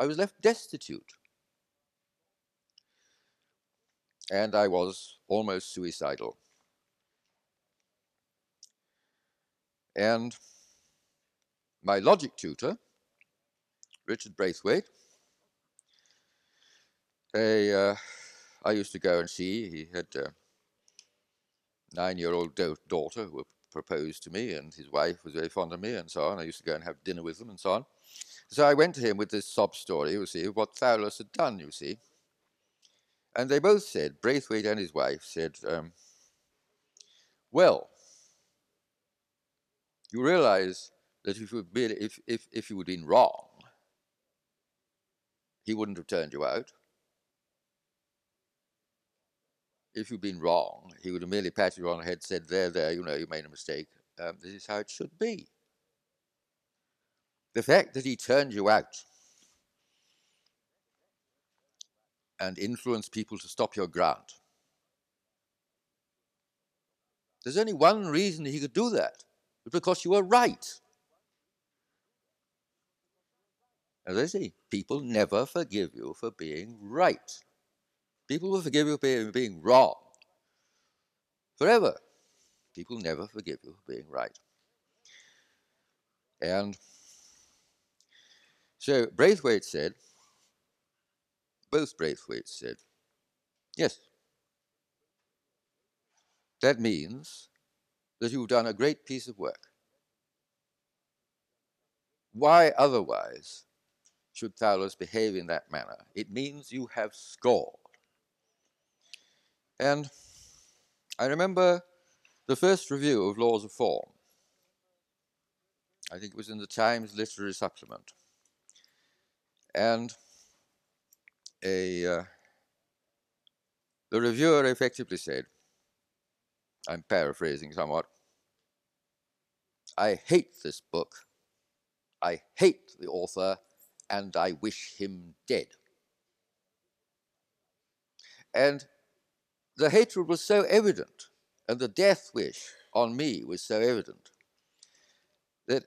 I was left destitute. And I was almost suicidal. And my logic tutor, Richard Braithwaite, uh, I used to go and see, he had a nine-year-old daughter who proposed to me, and his wife was very fond of me, and so on. I used to go and have dinner with them, and so on. So I went to him with this sob story, you see, of what Fowler's had done, you see. And they both said, Braithwaite and his wife said, um, well, you realize that if you, been, if, if, if you had been wrong, he wouldn't have turned you out. If you'd been wrong, he would have merely patted you on the head, said, there, there, you know, you made a mistake. Um, this is how it should be. The fact that he turned you out and influenced people to stop your grant. There's only one reason he could do that. It's because you were right. As I say, people never forgive you for being right. People will forgive you for being wrong. Forever. People never forgive you for being right. And so Braithwaite said, both Braithwaite said, yes. That means that you've done a great piece of work. Why otherwise should Fowler's behave in that manner? It means you have scored. And I remember the first review of Laws of Form. I think it was in the Times Literary Supplement. And a, uh, the reviewer effectively said, I'm paraphrasing somewhat, I hate this book, I hate the author, and I wish him dead. And the hatred was so evident, and the death wish on me was so evident, that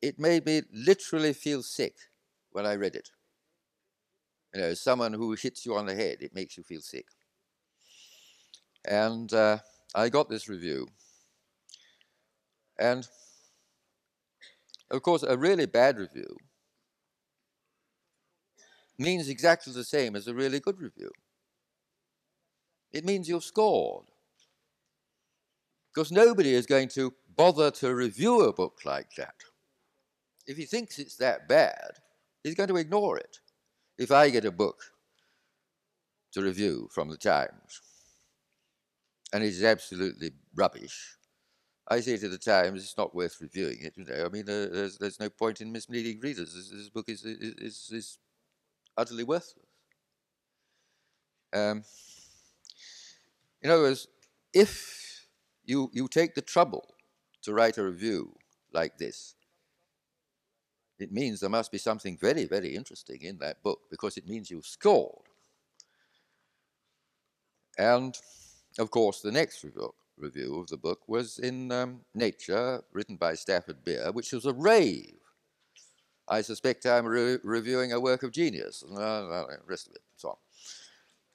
it made me literally feel sick when I read it. You know, someone who hits you on the head, it makes you feel sick. And uh, I got this review. And of course, a really bad review means exactly the same as a really good review. It means you've scored. Because nobody is going to bother to review a book like that. If he thinks it's that bad, he's going to ignore it. If I get a book to review from the Times and it's absolutely rubbish, I say to the Times, it's not worth reviewing it. You know, I mean, uh, there's there's no point in misleading readers. This, this book is, is is utterly worthless. Um, in other words, if you you take the trouble to write a review like this, it means there must be something very, very interesting in that book because it means you've scored. And of course, the next review, review of the book was in um, Nature, written by Stafford Beer, which was a rave. I suspect I'm re reviewing a work of genius, and rest of it, so on.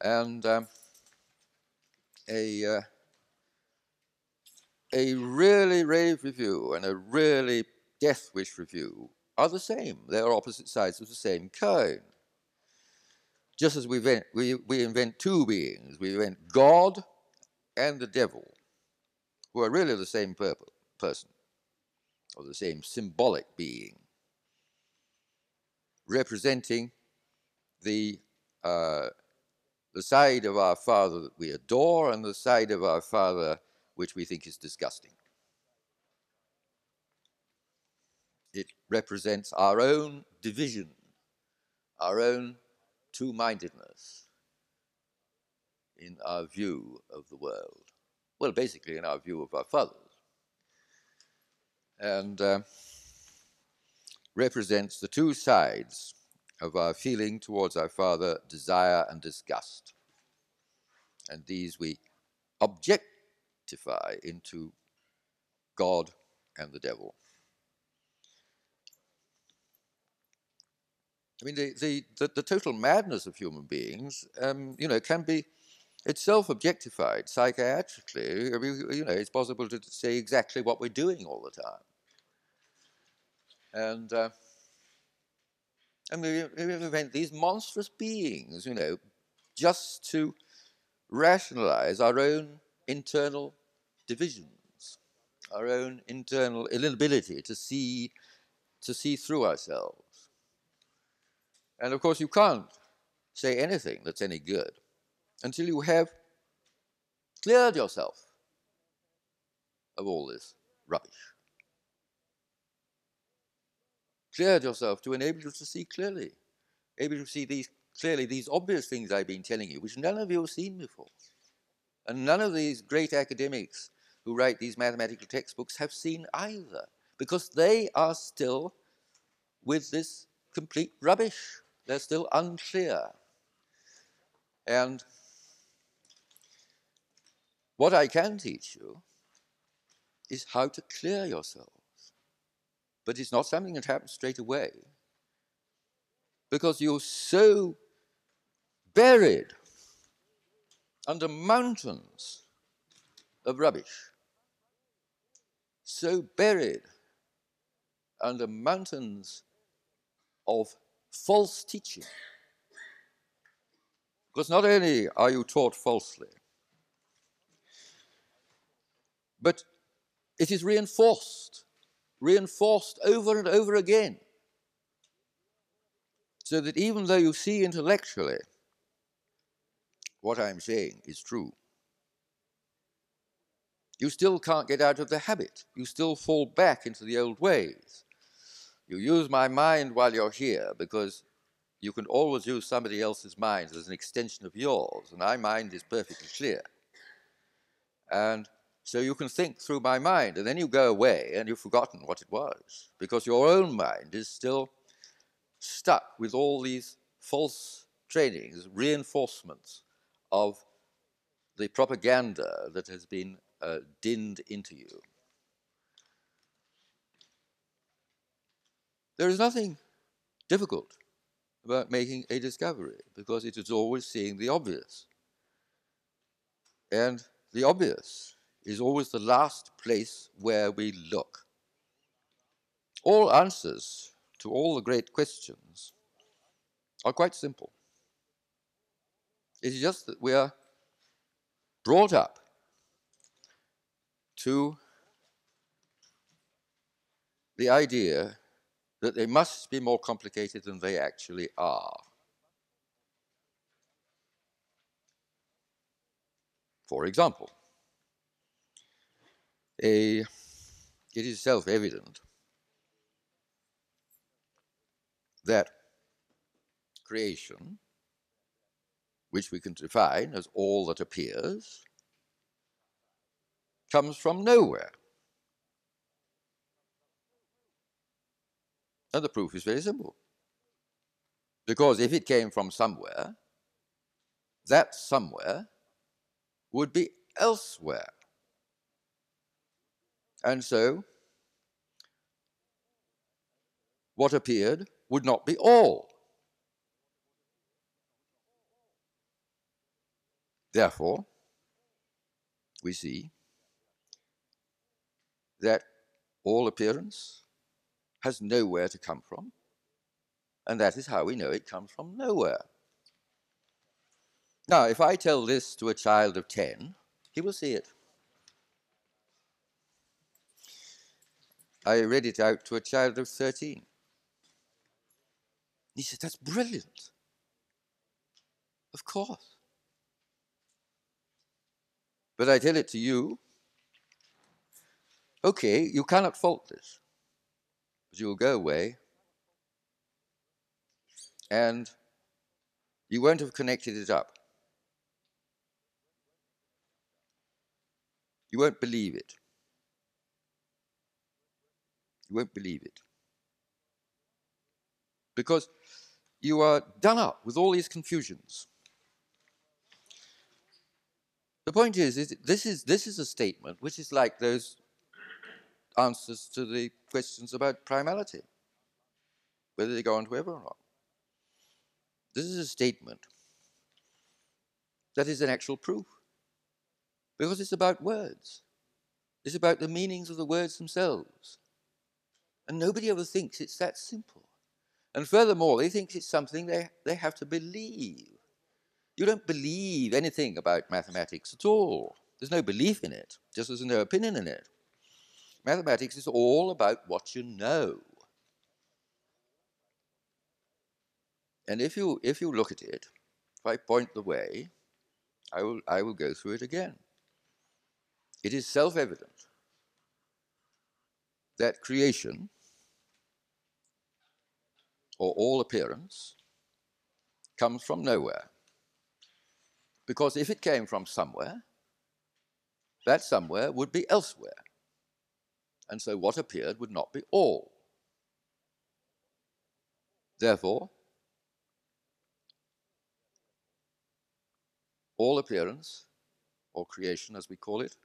And um, a, uh, a really rave review and a really death wish review are the same. They are opposite sides of the same coin. Just as we invent, we, we invent two beings, we invent God and the devil, who are really the same person, or the same symbolic being, representing the, uh, the side of our Father that we adore and the side of our Father which we think is disgusting. It represents our own division, our own two mindedness in our view of the world. Well, basically, in our view of our fathers. And uh, represents the two sides of our feeling towards our Father desire and disgust. And these we objectify into God and the devil. I mean, the, the, the, the total madness of human beings, um, you know, can be itself objectified psychiatrically. I mean, you know, it's possible to say exactly what we're doing all the time. And, uh, and we, invent these monstrous beings, you know, just to rationalize our own internal divisions, our own internal inability to see, to see through ourselves. And of course, you can't say anything that's any good until you have cleared yourself of all this rubbish. Cleared yourself to enable you to see clearly, able to see these clearly these obvious things I've been telling you, which none of you have seen before. And none of these great academics who write these mathematical textbooks have seen either, because they are still with this complete rubbish. They're still unclear. And what I can teach you is how to clear yourselves. But it's not something that happens straight away. Because you're so buried under mountains of rubbish, so buried under mountains of false teaching. Because not only are you taught falsely, but it is reinforced, reinforced over and over again. So that even though you see intellectually what I'm saying is true, you still can't get out of the habit. You still fall back into the old ways. You use my mind while you're here because you can always use somebody else's mind as an extension of yours, and my mind is perfectly clear. And so you can think through my mind, and then you go away and you've forgotten what it was, because your own mind is still stuck with all these false trainings, reinforcements of the propaganda that has been uh, dinned into you. There is nothing difficult about making a discovery because it is always seeing the obvious. And the obvious is always the last place where we look. All answers to all the great questions are quite simple. It is just that we are brought up to the idea that they must be more complicated than they actually are. For example, a, it is self evident that creation, which we can define as all that appears, comes from nowhere. And the proof is very simple. Because if it came from somewhere, that somewhere would be elsewhere. And so, what appeared would not be all. Therefore, we see that all appearance has nowhere to come from, and that is how we know it comes from nowhere. Now, if I tell this to a child of 10, he will see it. I read it out to a child of 13. He said, That's brilliant. Of course. But I tell it to you. Okay, you cannot fault this. But you will go away and you won't have connected it up. You won't believe it. You won't believe it. Because you are done up with all these confusions. The point is, is this is this is a statement which is like those answers to the questions about primality, whether they go on to ever or not. This is a statement that is an actual proof because it's about words. It's about the meanings of the words themselves. And nobody ever thinks it's that simple. And furthermore, they think it's something they, they have to believe. You don't believe anything about mathematics at all. There's no belief in it, just there's no opinion in it. Mathematics is all about what you know. And if you, if you look at it, if I point the way, I will, I will go through it again. It is self evident that creation, or all appearance, comes from nowhere. Because if it came from somewhere, that somewhere would be elsewhere. And so what appeared would not be all. Therefore, all appearance, or creation as we call it,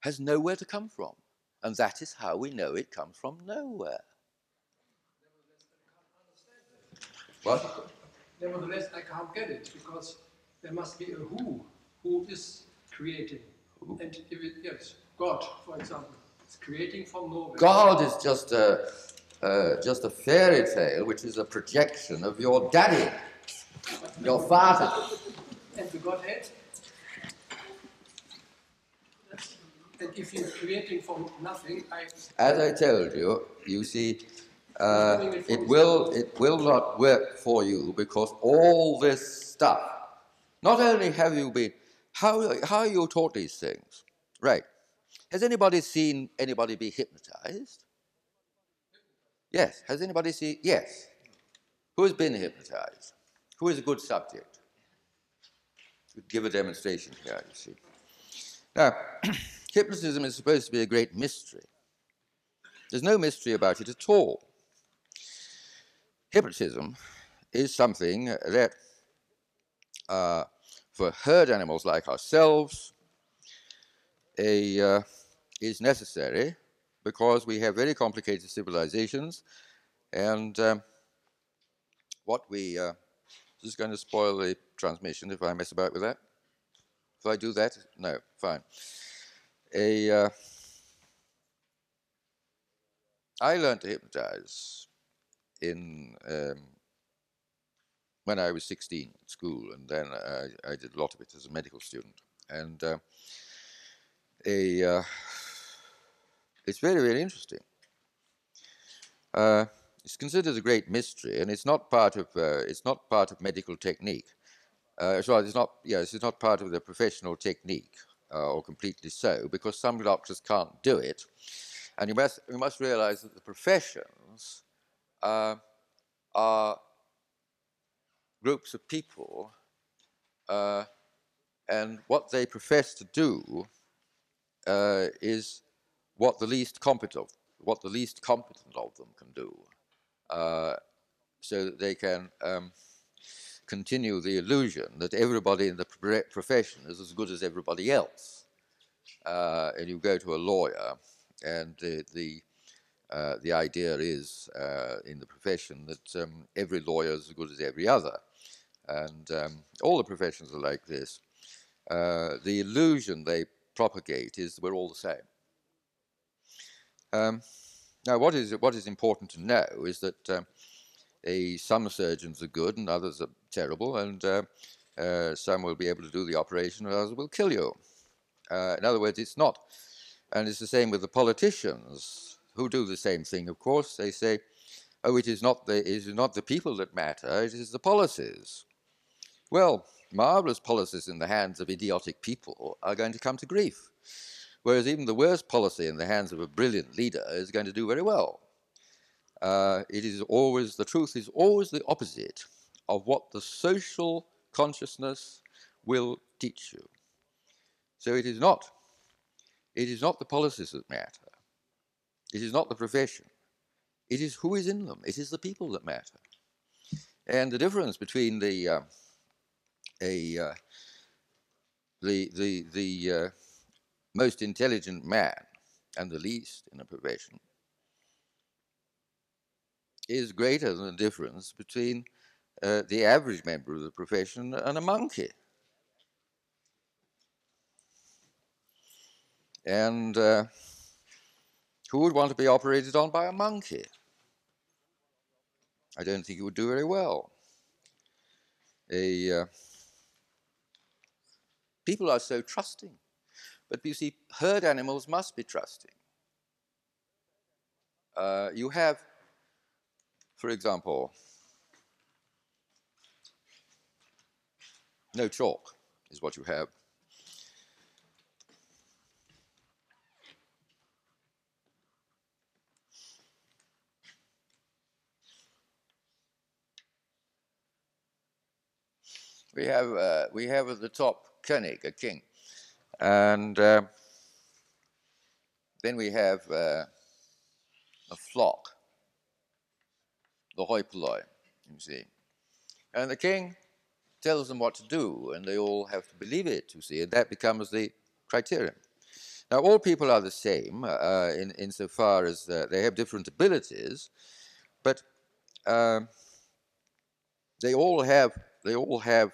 has nowhere to come from. And that is how we know it comes from nowhere. What? Nevertheless, I can't get it because there must be a who who is creating. Who? And if it, yes, God, for example, it's creating from nowhere. God is just a, uh, just a fairy tale, which is a projection of your daddy, your father. And the Godhead? And if he's creating from nothing, I. As I told you, you see, uh, it will it will not work for you because all this stuff. Not only have you been how how are you taught these things, right? Has anybody seen anybody be hypnotized? Yes. Has anybody seen? Yes. Who has been hypnotized? Who is a good subject? give a demonstration here, you see. Now, hypnotism is supposed to be a great mystery. There's no mystery about it at all. Hypnotism is something that, uh, for herd animals like ourselves, a, uh, is necessary because we have very complicated civilizations, and um, what we uh, this is going to spoil the transmission if I mess about with that. If I do that, no, fine. A, uh, I learned to hypnotize in um, when I was 16 at school, and then I, I, did a lot of it as a medical student. And uh, a, uh, it's very, very interesting. Uh, it's considered a great mystery, and it's not part of uh, it's not part of medical technique. Uh, so it's not yes, it's not part of the professional technique, uh, or completely so, because some doctors can't do it, and you must you must realize that the professions uh, are groups of people, and what they profess to do uh, is what the least competent what the least competent of them can do. Uh, so that they can um, continue the illusion that everybody in the profession is as good as everybody else. Uh, and you go to a lawyer, and the the, uh, the idea is uh, in the profession that um, every lawyer is as good as every other, and um, all the professions are like this. Uh, the illusion they propagate is we're all the same. Um, now, what is, what is important to know is that um, a, some surgeons are good and others are terrible, and uh, uh, some will be able to do the operation and others will kill you. Uh, in other words, it's not. And it's the same with the politicians who do the same thing, of course. They say, oh, it is not the, it is not the people that matter, it is the policies. Well, marvelous policies in the hands of idiotic people are going to come to grief. Whereas even the worst policy in the hands of a brilliant leader is going to do very well. Uh, it is always, the truth is always the opposite of what the social consciousness will teach you. So it is not, it is not the policies that matter. It is not the profession. It is who is in them. It is the people that matter. And the difference between the uh, a uh, the the the uh, most intelligent man and the least in a profession is greater than the difference between uh, the average member of the profession and a monkey. And uh, who would want to be operated on by a monkey? I don't think it would do very well. A, uh, people are so trusting. But you see, herd animals must be trusting. Uh, you have, for example, no chalk is what you have. We have, uh, we have at the top König, a king. And uh, then we have uh, a flock, the hoi polloi, you see. And the king tells them what to do, and they all have to believe it, you see, and that becomes the criterion. Now, all people are the same uh, in, insofar as uh, they have different abilities, but um, they all have they all have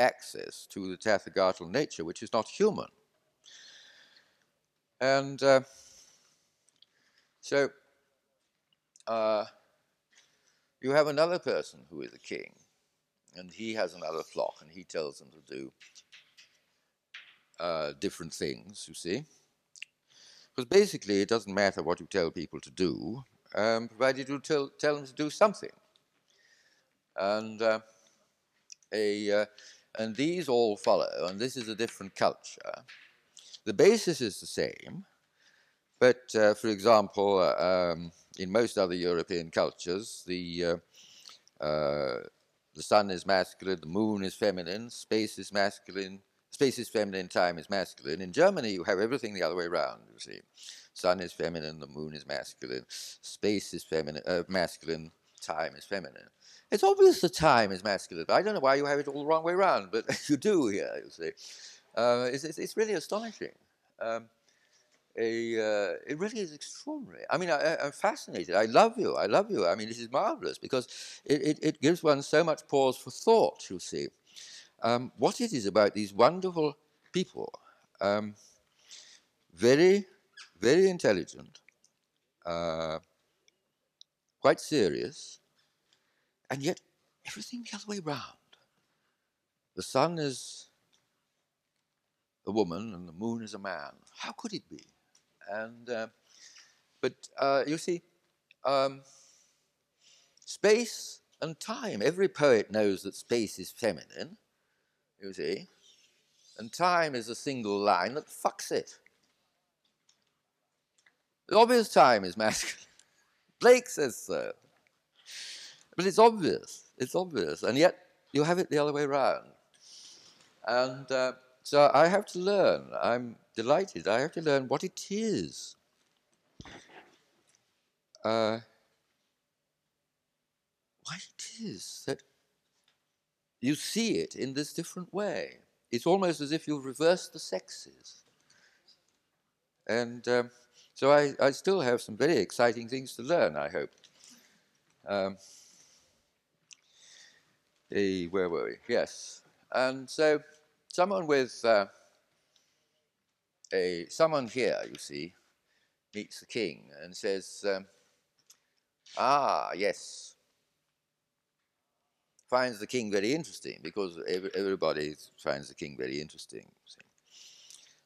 access to the Tathagata nature, which is not human. And uh, so uh, you have another person who is a king, and he has another flock, and he tells them to do uh, different things, you see. Because basically, it doesn't matter what you tell people to do, um, provided you tell, tell them to do something. And uh, a uh, and these all follow, and this is a different culture. The basis is the same, but uh, for example, uh, um, in most other European cultures, the uh, uh, the sun is masculine, the moon is feminine, space is masculine, space is feminine, time is masculine. In Germany, you have everything the other way around. You see, sun is feminine, the moon is masculine, space is feminine, uh, masculine, time is feminine. It's obvious the time is masculine. I don't know why you have it all the wrong way around, but you do here, you see. Uh, it's, it's, it's, really astonishing. Um, a, uh, it really is extraordinary. I mean, I, am fascinated. I love you. I love you. I mean, this is marvelous because it, it, it gives one so much pause for thought, you see. Um, what it is about these wonderful people, um, very, very intelligent, uh, quite serious, and yet, everything the other way round. The sun is a woman and the moon is a man. How could it be? And uh, but uh, you see, um, space and time. Every poet knows that space is feminine. You see, and time is a single line that fucks it. The obvious time is masculine. Blake says so. But it's obvious. It's obvious. And yet you have it the other way around. And uh, so I have to learn. I'm delighted. I have to learn what it is. Uh, why it is that you see it in this different way. It's almost as if you reverse the sexes. And um, so I, I, still have some very exciting things to learn, I hope. Um, where were we? Yes. And so someone with uh, a, someone here, you see, meets the king and says, um, ah, yes, finds the king very interesting because everybody finds the king very interesting.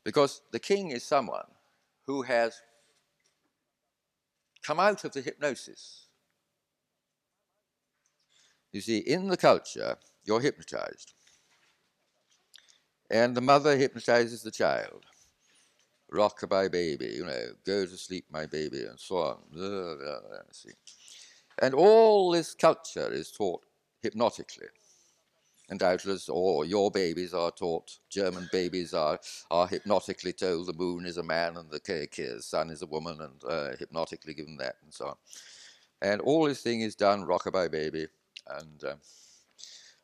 Because the king is someone who has come out of the hypnosis you see, in the culture, you're hypnotized. And the mother hypnotizes the child. Rock-a-bye baby, you know, go to sleep, my baby, and so on. And all this culture is taught hypnotically. And doubtless all your babies are taught, German babies are, are hypnotically told the moon is a man and the sun is a woman, and uh, hypnotically given that, and so on. And all this thing is done, rock-a-bye baby, and uh,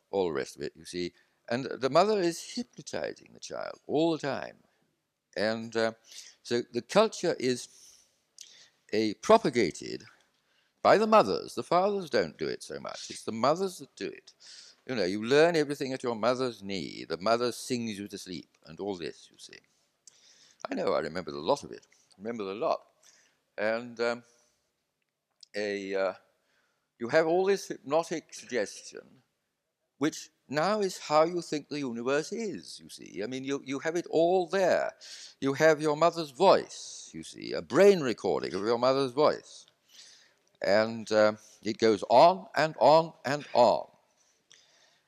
all the rest of it, you see. And the mother is hypnotizing the child all the time. And uh, so the culture is a propagated by the mothers. The fathers don't do it so much. It's the mothers that do it. You know, you learn everything at your mother's knee. The mother sings you to sleep, and all this, you see. I know, I remember a lot of it. I remember a lot. And um, a, uh, you have all this hypnotic suggestion, which now is how you think the universe is, you see. I mean, you, you have it all there. You have your mother's voice, you see, a brain recording of your mother's voice. And uh, it goes on and on and on.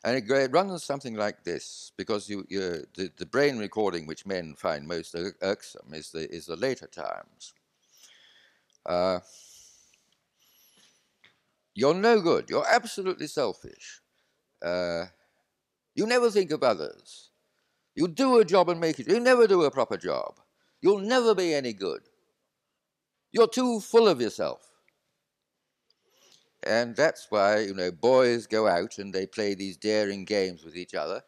And it, runs something like this, because you, you, the, the brain recording which men find most irksome is the, is the later times. Uh, you're no good. You're absolutely selfish. Uh, you never think of others. You do a job and make it. You never do a proper job. You'll never be any good. You're too full of yourself. And that's why, you know, boys go out and they play these daring games with each other,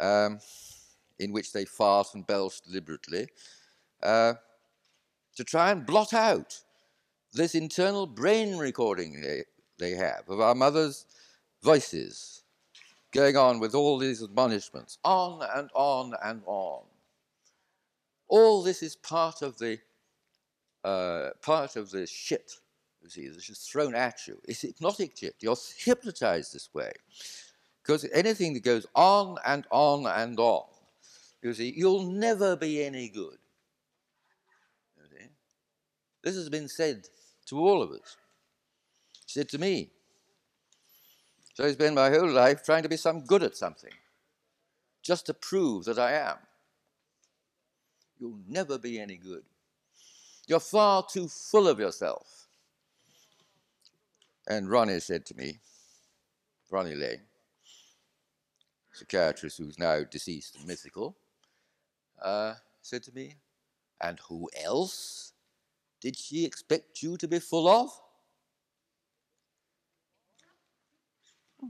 um, in which they fart and belch deliberately, uh, to try and blot out this internal brain recording they, have of our mother's voices going on with all these admonishments, on and on and on. All this is part of the uh, part of the shit you see, that's just thrown at you. It's hypnotic shit. You're hypnotized this way. Because anything that goes on and on and on, you see, you'll never be any good. This has been said to all of us. Said to me. So I spent my whole life trying to be some good at something, just to prove that I am. You'll never be any good. You're far too full of yourself. And Ronnie said to me, Ronnie Laing, psychiatrist who's now deceased and mythical, uh, said to me, and who else did she expect you to be full of?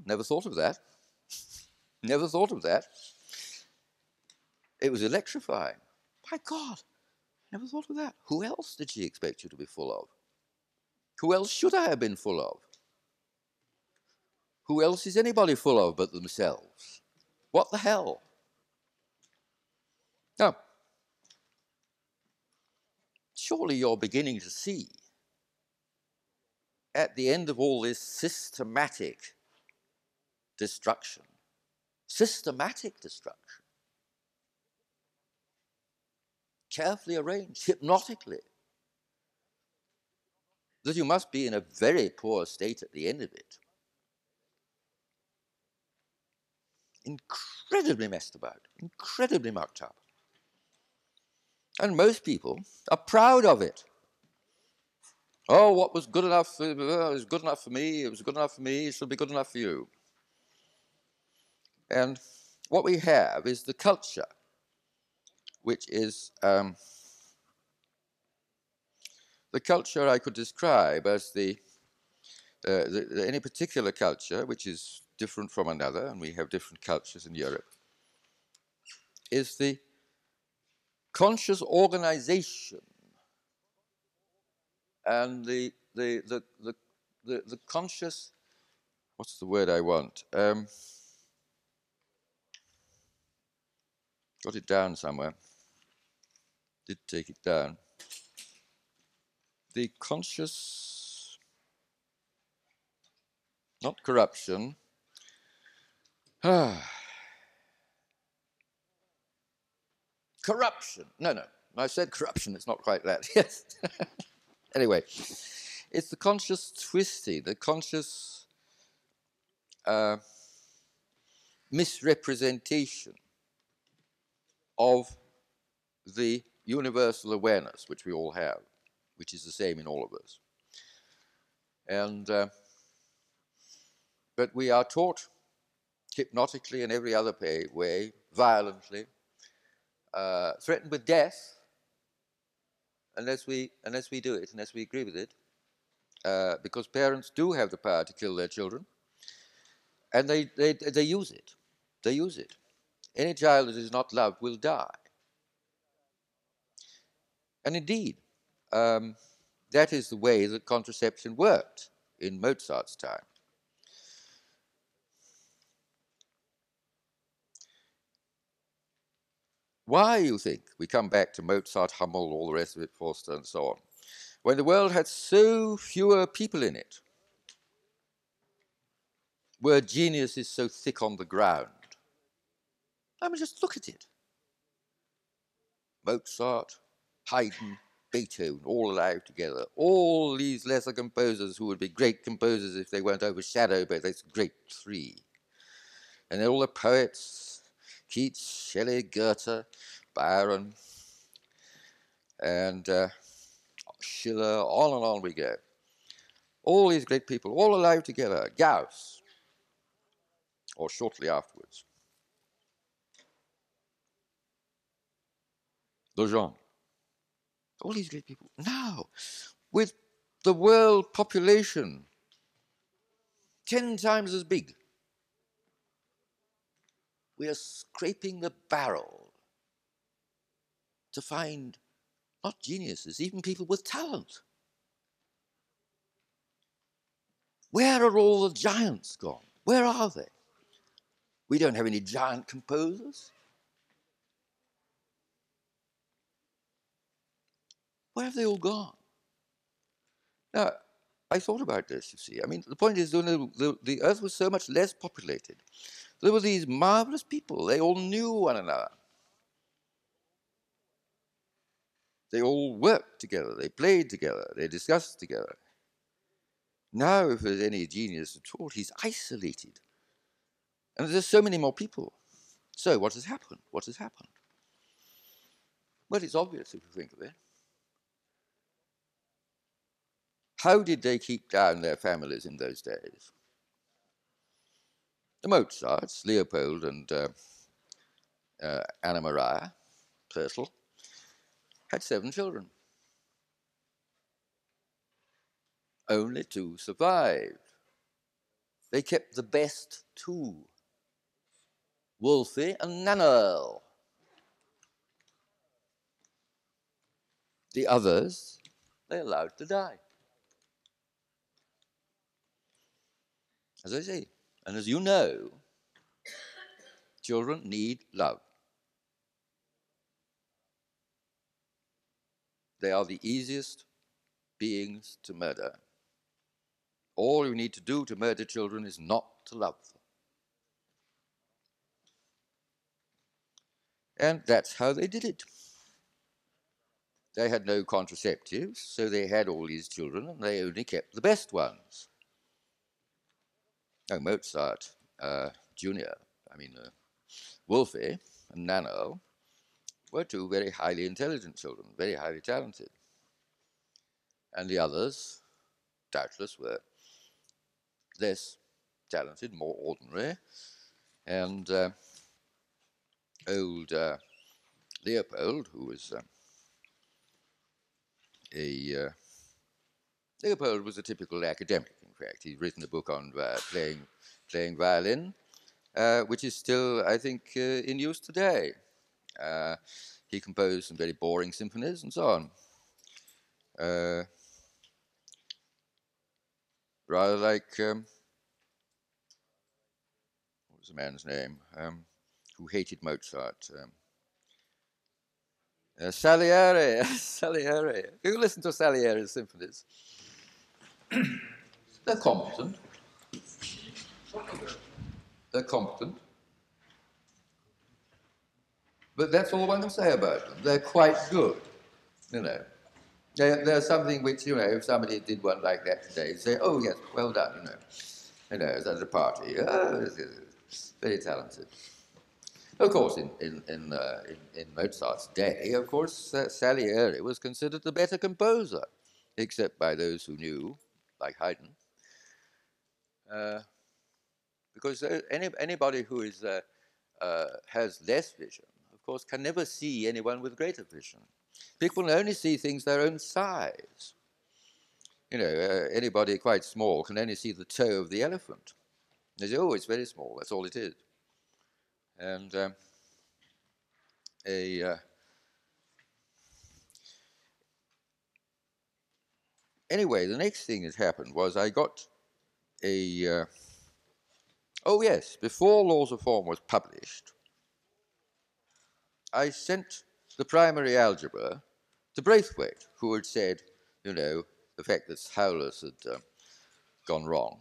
Never thought of that. Never thought of that. It was electrifying. My God, never thought of that. Who else did she expect you to be full of? Who else should I have been full of? Who else is anybody full of but themselves? What the hell? Now, surely you're beginning to see at the end of all this systematic destruction, systematic destruction, carefully arranged, hypnotically, that you must be in a very poor state at the end of it. Incredibly messed about, incredibly mucked up. And most people are proud of it. Oh, what was good enough for, uh, was good enough for me, it was good enough for me, it should be good enough for you. And what we have is the culture, which is um, the culture I could describe as the, uh, the, the, any particular culture, which is different from another, and we have different cultures in Europe, is the conscious organization and the, the, the, the, the, the conscious, what's the word I want? Um, got it down somewhere. Did take it down the conscious, not corruption, corruption. No, no, I said corruption, it's not quite that. Yes. anyway, it's the conscious twisty, the conscious uh, misrepresentation of the universal awareness which we all have which is the same in all of us. And, uh, but we are taught hypnotically in every other way, violently, uh, threatened with death unless we, unless we do it, unless we agree with it, uh, because parents do have the power to kill their children, and they, they, they use it. They use it. Any child that is not loved will die. And indeed, um, that is the way that contraception worked in Mozart's time. Why, you think, we come back to Mozart, Hummel, all the rest of it, Forster, and so on, when the world had so fewer people in it, where genius is so thick on the ground? I mean, just look at it. Mozart, Haydn, Beethoven, all alive together. All these lesser composers who would be great composers if they weren't overshadowed by this great three. And then all the poets, Keats, Shelley, Goethe, Byron, and uh, Schiller, on and on we go. All these great people, all alive together. Gauss, or shortly afterwards. Lejeune. All these great people. Now, with the world population 10 times as big, we are scraping the barrel to find not geniuses, even people with talent. Where are all the giants gone? Where are they? We don't have any giant composers. Where have they all gone? Now, I thought about this, you see. I mean, the point is, the, the, earth was so much less populated. There were these marvelous people. They all knew one another. They all worked together. They played together. They discussed together. Now, if there's any genius at all, he's isolated. And there's so many more people. So, what has happened? What has happened? Well, it's obvious if you think of it. How did they keep down their families in those days? The Mozarts, Leopold and uh, uh, Anna Maria Pertl, had seven children. Only two survived. They kept the best two Wolfie and Nannerl. The others, they allowed to die. As I say, and as you know, children need love. They are the easiest beings to murder. All you need to do to murder children is not to love them. And that's how they did it. They had no contraceptives, so they had all these children and they only kept the best ones. Mozart uh, Jr., I mean, uh, Wolfie and Nannerl were two very highly intelligent children, very highly talented. And the others, doubtless, were less talented, more ordinary. And uh, old uh, Leopold, who was uh, a uh, Leopold was a typical academic fact. He's written a book on uh, playing, playing violin, uh, which is still, I think, uh, in use today. He composed some very boring symphonies and so on. Rather like, um, what was the man's name, um, who hated Mozart? Um, uh, Salieri, Salieri. You listen to Salieri's symphonies. They're competent. They're competent. But that's all one can say about them. They're quite good, you know. They're something which, you know, if somebody did one like that today, say, oh, yes, well done, you know. You know, at a party. Oh, very talented. Of course, in, in, in, uh, in, in, Mozart's day, of course, uh, Salieri was considered the better composer, except by those who knew, like Haydn, because any, anybody who is, uh, uh, has less vision, of course, can never see anyone with greater vision. People only see things their own size. You know, uh, anybody quite small can only see the toe of the elephant. They say, oh, it's very small, that's all it is. And um, a, uh, anyway, the next thing that happened was I got a. Uh, oh, yes, before Laws of Form was published, I sent the primary algebra to Braithwaite, who had said, you know, the fact that Howlers had uh, gone wrong,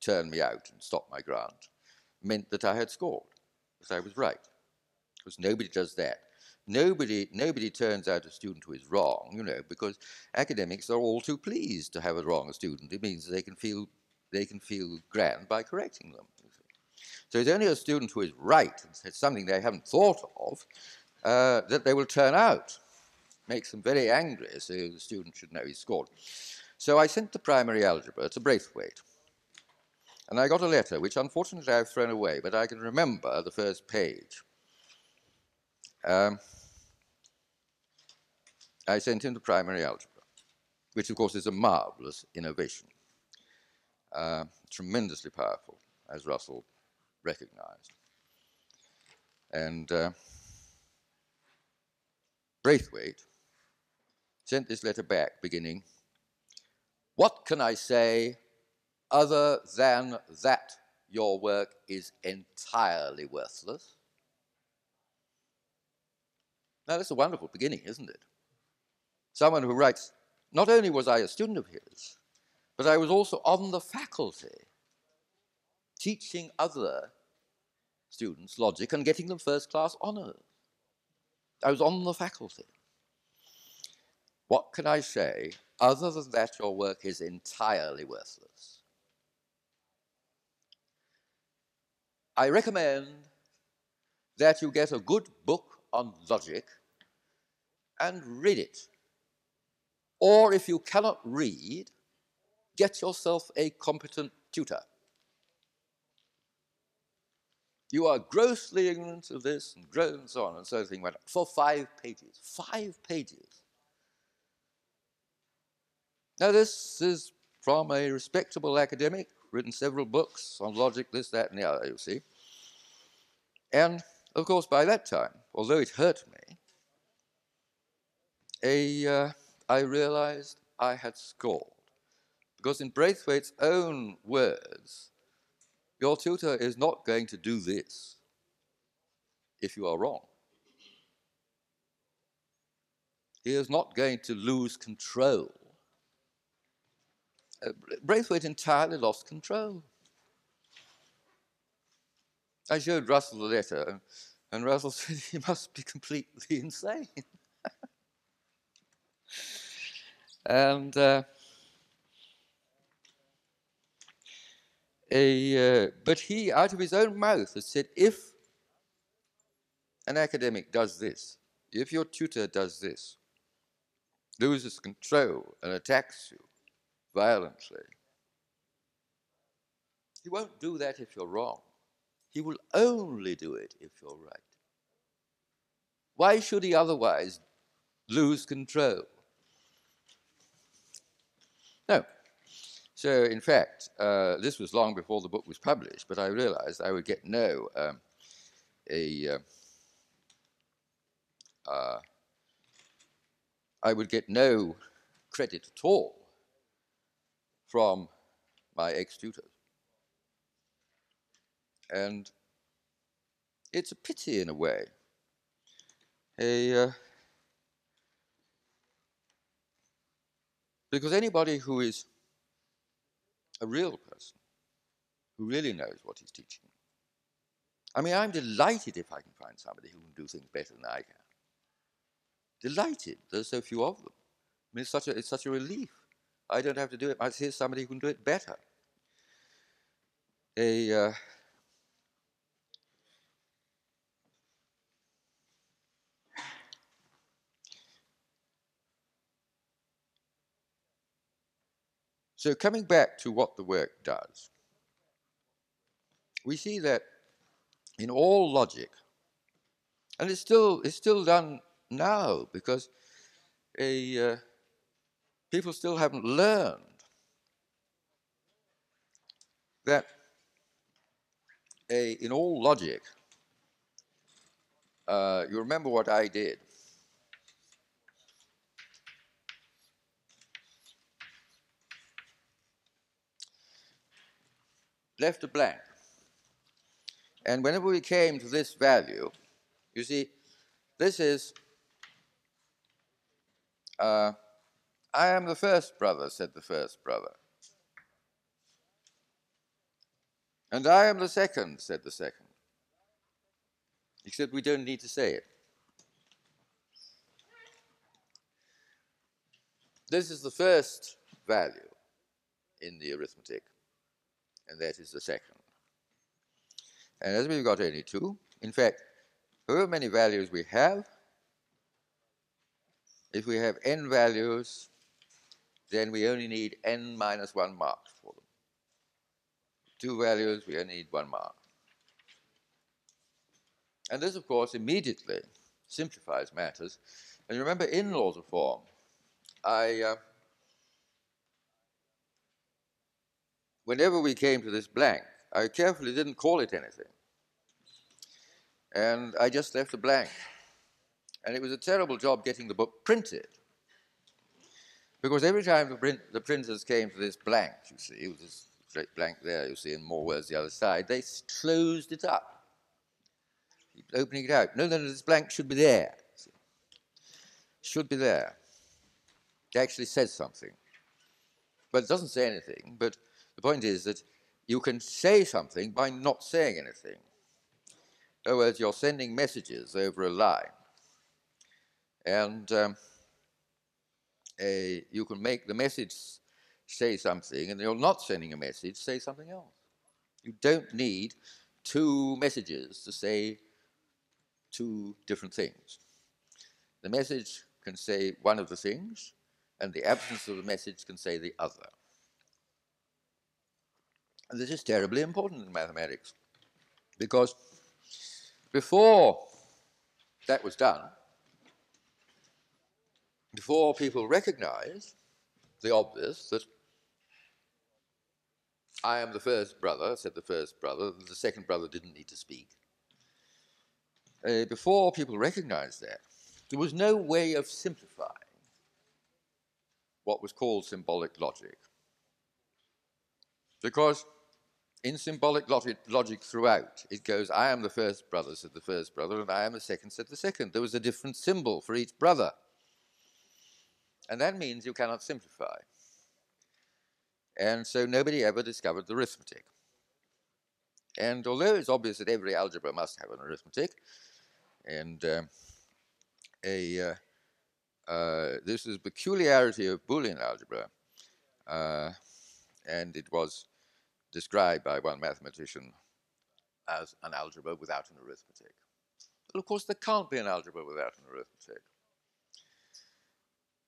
turned me out and stopped my grant, meant that I had scored, that I was right. Because nobody does that. Nobody, nobody turns out a student who is wrong, you know, because academics are all too pleased to have a wrong student. It means they can feel, they can feel grand by correcting them. So it's only a student who is right, it's something they haven't thought of, uh, that they will turn out. Makes them very angry, so the student should know he's scored. So I sent the primary algebra to Braithwaite. And I got a letter, which unfortunately I've thrown away, but I can remember the first page. Um, I sent him the primary algebra, which of course is a marvelous innovation, uh, tremendously powerful, as Russell recognized. And uh, Braithwaite sent this letter back beginning, What can I say other than that your work is entirely worthless? Now, that's a wonderful beginning, isn't it? Someone who writes, Not only was I a student of his, but I was also on the faculty teaching other students logic and getting them first class honors. I was on the faculty. What can I say other than that your work is entirely worthless? I recommend that you get a good book on logic and read it. Or if you cannot read, get yourself a competent tutor. You are grossly ignorant of this and and so on and so thing went for five pages. Five pages. Now this is from a respectable academic, written several books on logic, this, that, and the other, you see. And of course, by that time, although it hurt me, a, uh, I realized I had scored. Because in Braithwaite's own words, your tutor is not going to do this if you are wrong. He is not going to lose control. Uh, Braithwaite entirely lost control. I showed Russell the letter, and Russell said he must be completely insane. and uh, a, uh, but he, out of his own mouth, has said, if an academic does this, if your tutor does this, loses control and attacks you violently, he won't do that if you're wrong. He will only do it if you're right. Why should he otherwise lose control? No. So, in fact, uh, this was long before the book was published, but I realized I would get no um, a uh, uh, I would get no credit at all from my ex-tutors. And it's a pity in a way. A, uh, because anybody who is a real person, who really knows what he's teaching, I mean, I'm delighted if I can find somebody who can do things better than I can. Delighted. There's so few of them. I mean, it's such a, it's such a relief. I don't have to do it. I see somebody who can do it better. A, uh, So, coming back to what the work does, we see that in all logic, and it's still, it's still done now because a, uh, people still haven't learned that a, in all logic, uh, you remember what I did. Left a blank. And whenever we came to this value, you see, this is, uh, I am the first brother, said the first brother. And I am the second, said the second. Except we don't need to say it. This is the first value in the arithmetic, and that is the second. And as we've got only two, in fact, however many values we have, if we have n values, then we only need n minus 1 marks for them. Two values, we only need one mark. And this, of course, immediately simplifies matters. And remember, in laws of form, I, uh, whenever we came to this blank, I carefully didn't call it anything. And I just left a blank. And it was a terrible job getting the book printed. Because every time the, print, the printers came to this blank, you see, with this straight blank there, you see, and more words the other side, they closed it up. Opening it out. No, no, no, this blank should be there. Should be there. It actually says something. But it doesn't say anything. But the point is that you can say something by not saying anything. In other words, you're sending messages over a line. And um, a, you can make the message say something, and you're not sending a message, say something else. You don't need two messages to say two different things. The message can say one of the things, and the absence of the message can say the other. And this is terribly important in mathematics because before that was done, before people recognized the obvious that I am the first brother, said the first brother, the second brother didn't need to speak. Uh, before people recognized that, there was no way of simplifying what was called symbolic logic. Because in symbolic logic, logic, throughout, it goes, I am the first brother, said the first brother, and I am the second, said the second. There was a different symbol for each brother. And that means you cannot simplify. And so nobody ever discovered the arithmetic. And although it's obvious that every algebra must have an arithmetic, and uh, a, uh, uh, this is a peculiarity of Boolean algebra, uh, and it was described by one mathematician as an algebra without an arithmetic. Well, of course, there can't be an algebra without an arithmetic.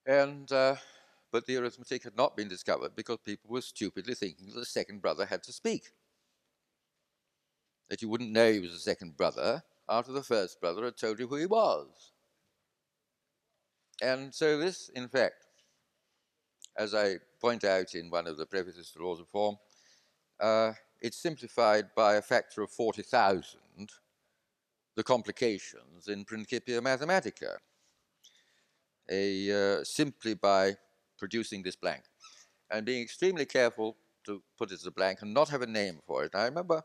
And, uh, but the arithmetic had not been discovered because people were stupidly thinking that the second brother had to speak. That you wouldn't know he was the second brother after the first brother had told you who he was. And so this, in fact, as I point out in one of the prefaces to Laws of Form, uh, it's simplified by a factor of 40,000 the complications in Principia Mathematica, a, uh, simply by producing this blank and being extremely careful to put it as a blank and not have a name for it. I remember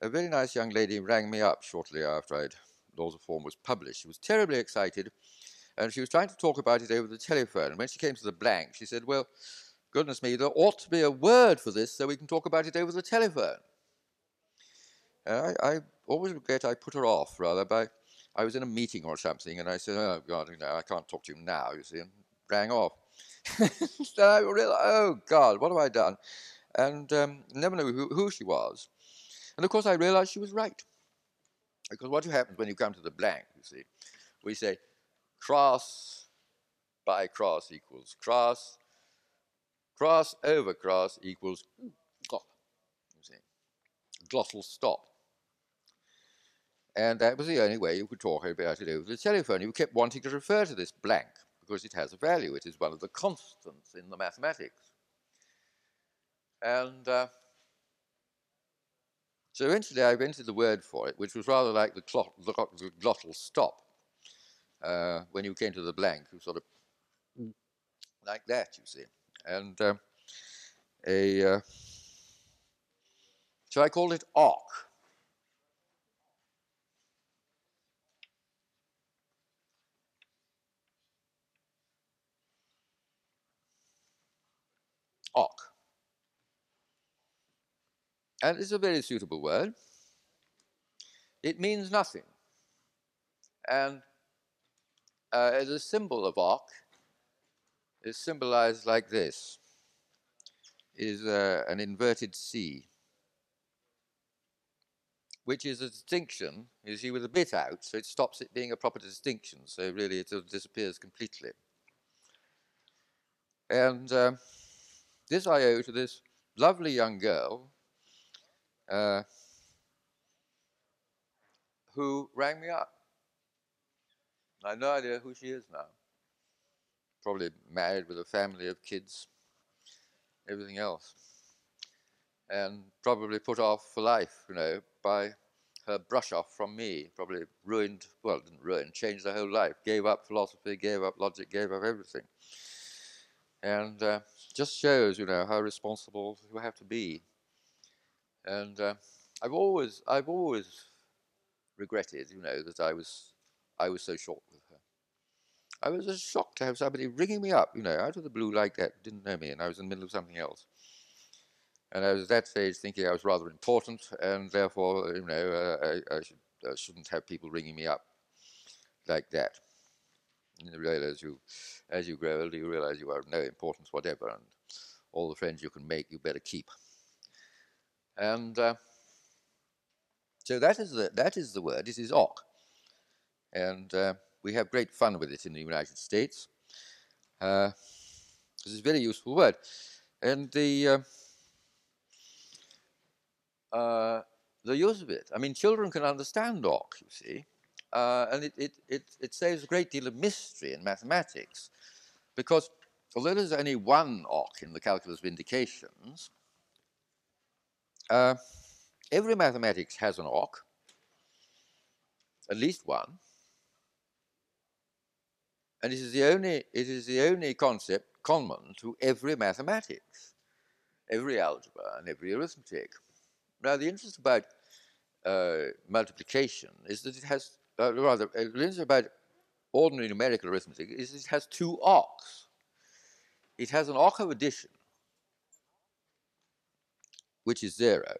a very nice young lady rang me up shortly after I'd Laws of Form was published. She was terribly excited, and she was trying to talk about it over the telephone. And when she came to the blank, she said, "Well, goodness me, there ought to be a word for this so we can talk about it over the telephone." I, I, always regret I put her off rather by. I was in a meeting or something, and I said, "Oh God, you know, I can't talk to you now." You see, and rang off. then I realized, "Oh God, what have I done?" And um, never knew who, who she was. And of course, I realized she was right. Because what happens when you come to the blank, you see, we say cross by cross equals cross, cross over cross equals glot, glottal stop. And that was the only way you could talk about it over the telephone. You kept wanting to refer to this blank because it has a value. It is one of the constants in the mathematics. And uh, so eventually I invented the word for it, which was rather like the, clot, the, the glottal stop. Uh, when you came to the blank, you sort of like that, you see. And uh, a uh, So I call it arc. OC. And it's a very suitable word. It means nothing. And uh, a symbol of OC is symbolized like this is uh, an inverted C, which is a distinction, you see, with a bit out, so it stops it being a proper distinction, so really it sort of disappears completely. And uh, this I owe to this lovely young girl uh, who rang me up. I have no idea who she is now. Probably married with a family of kids, everything else. And probably put off for life, you know, by her brush off from me. Probably ruined, well, didn't ruin, changed her whole life. Gave up philosophy, gave up logic, gave up everything. And uh, just shows, you know, how responsible you have to be. And uh, I've always, I've always regretted, you know, that I was I was so short with. I was just shocked to have somebody ringing me up, you know, out of the blue like that, didn't know me, and I was in the middle of something else. And I was at that stage thinking I was rather important, and therefore, you know, uh, I, I, should, uh, shouldn't have people ringing me up like that. And you realize you, as you grow older, you realize you are of no importance whatever, and all the friends you can make, you better keep. And uh, so that is the that is the word. It is ok and uh, we have great fun with it in the United States. Uh, this is a very useful word. And the, uh, uh, the use of it, I mean, children can understand OC, you see, uh, and it, it, it, it saves a great deal of mystery in mathematics, because although there's only one OC in the calculus of indications, uh, every mathematics has an OC, at least one, and it is the only, it is the only concept common to every mathematics, every algebra, and every arithmetic. Now, the interest about uh, multiplication is that it has, uh, rather, uh, the interest about ordinary numerical arithmetic is it has two OCs. It has an OC of addition, which is zero,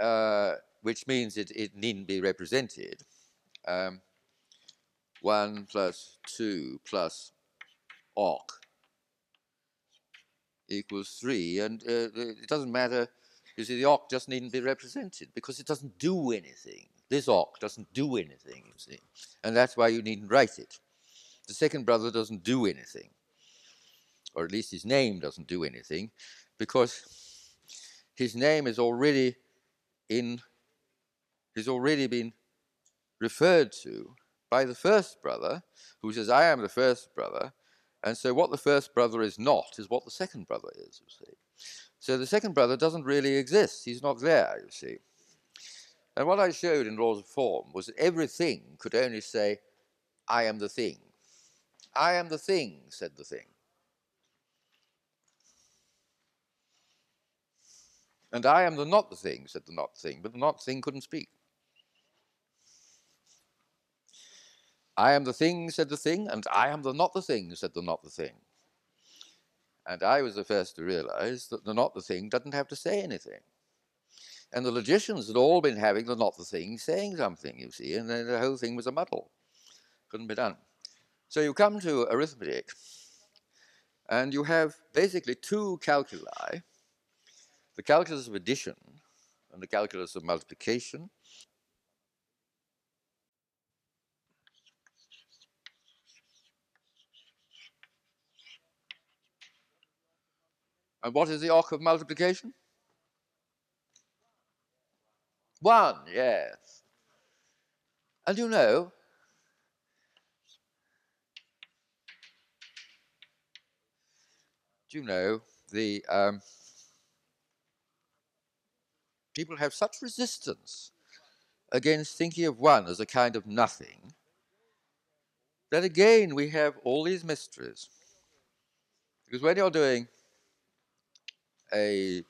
uh, which means it, it needn't be represented. Um, 1 plus 2 plus OC equals 3. And uh, it doesn't matter, you see, the OC just needn't be represented because it doesn't do anything. This OC doesn't do anything, you see. And that's why you needn't write it. The second brother doesn't do anything, or at least his name doesn't do anything, because his name is already in, he's already been referred to by the first brother, who says, I am the first brother. And so what the first brother is not is what the second brother is, you see. So the second brother doesn't really exist. He's not there, you see. And what I showed in Laws of Form was that everything could only say, I am the thing. I am the thing, said the thing. And I am the not the thing, said the not thing, but the not thing couldn't speak. I am the thing, said the thing, and I am the not the thing, said the not the thing. And I was the first to realize that the not the thing doesn't have to say anything. And the logicians had all been having the not the thing saying something, you see, and then the whole thing was a muddle. Couldn't be done. So you come to arithmetic, and you have basically two calculi the calculus of addition and the calculus of multiplication. And what is the OC of multiplication? One, yes. And you know, do you know, the um, people have such resistance against thinking of one as a kind of nothing that again we have all these mysteries. Because when you're doing a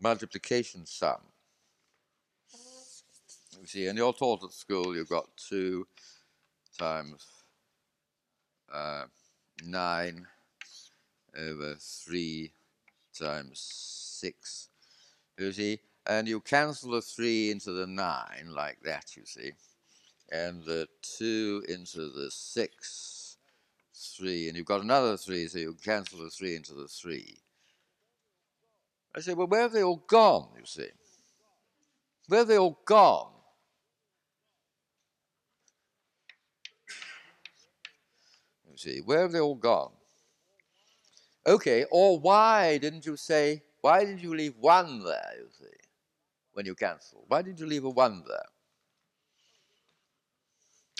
multiplication sum. You see, and you're taught at school you've got 2 times uh, 9 over 3 times 6. You see, and you cancel the 3 into the 9 like that, you see, and the 2 into the 6, 3, and you've got another 3, so you cancel the 3 into the 3. I say, well, where have they all gone, you see? Where have they all gone? You see, where have they all gone? Okay, or why didn't you say, why did you leave one there, you see, when you cancel? Why did you leave a one there?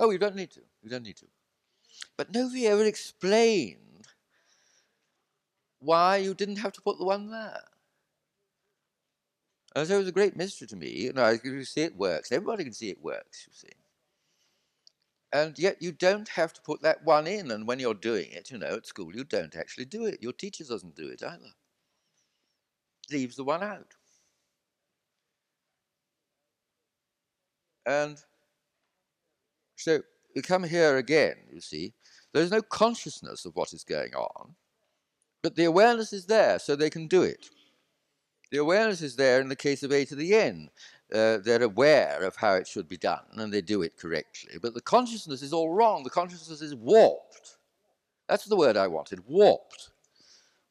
Oh, you don't need to. You don't need to. But nobody ever explained why you didn't have to put the one there. And so it was a great mystery to me. You know, you see it works. Everybody can see it works, you see. And yet you don't have to put that one in. And when you're doing it, you know, at school, you don't actually do it. Your teacher doesn't do it either. Leaves the one out. And so we come here again, you see. There's no consciousness of what is going on, but the awareness is there, so they can do it. The awareness is there in the case of A to the N. Uh, they're aware of how it should be done and they do it correctly. But the consciousness is all wrong. The consciousness is warped. That's the word I wanted warped.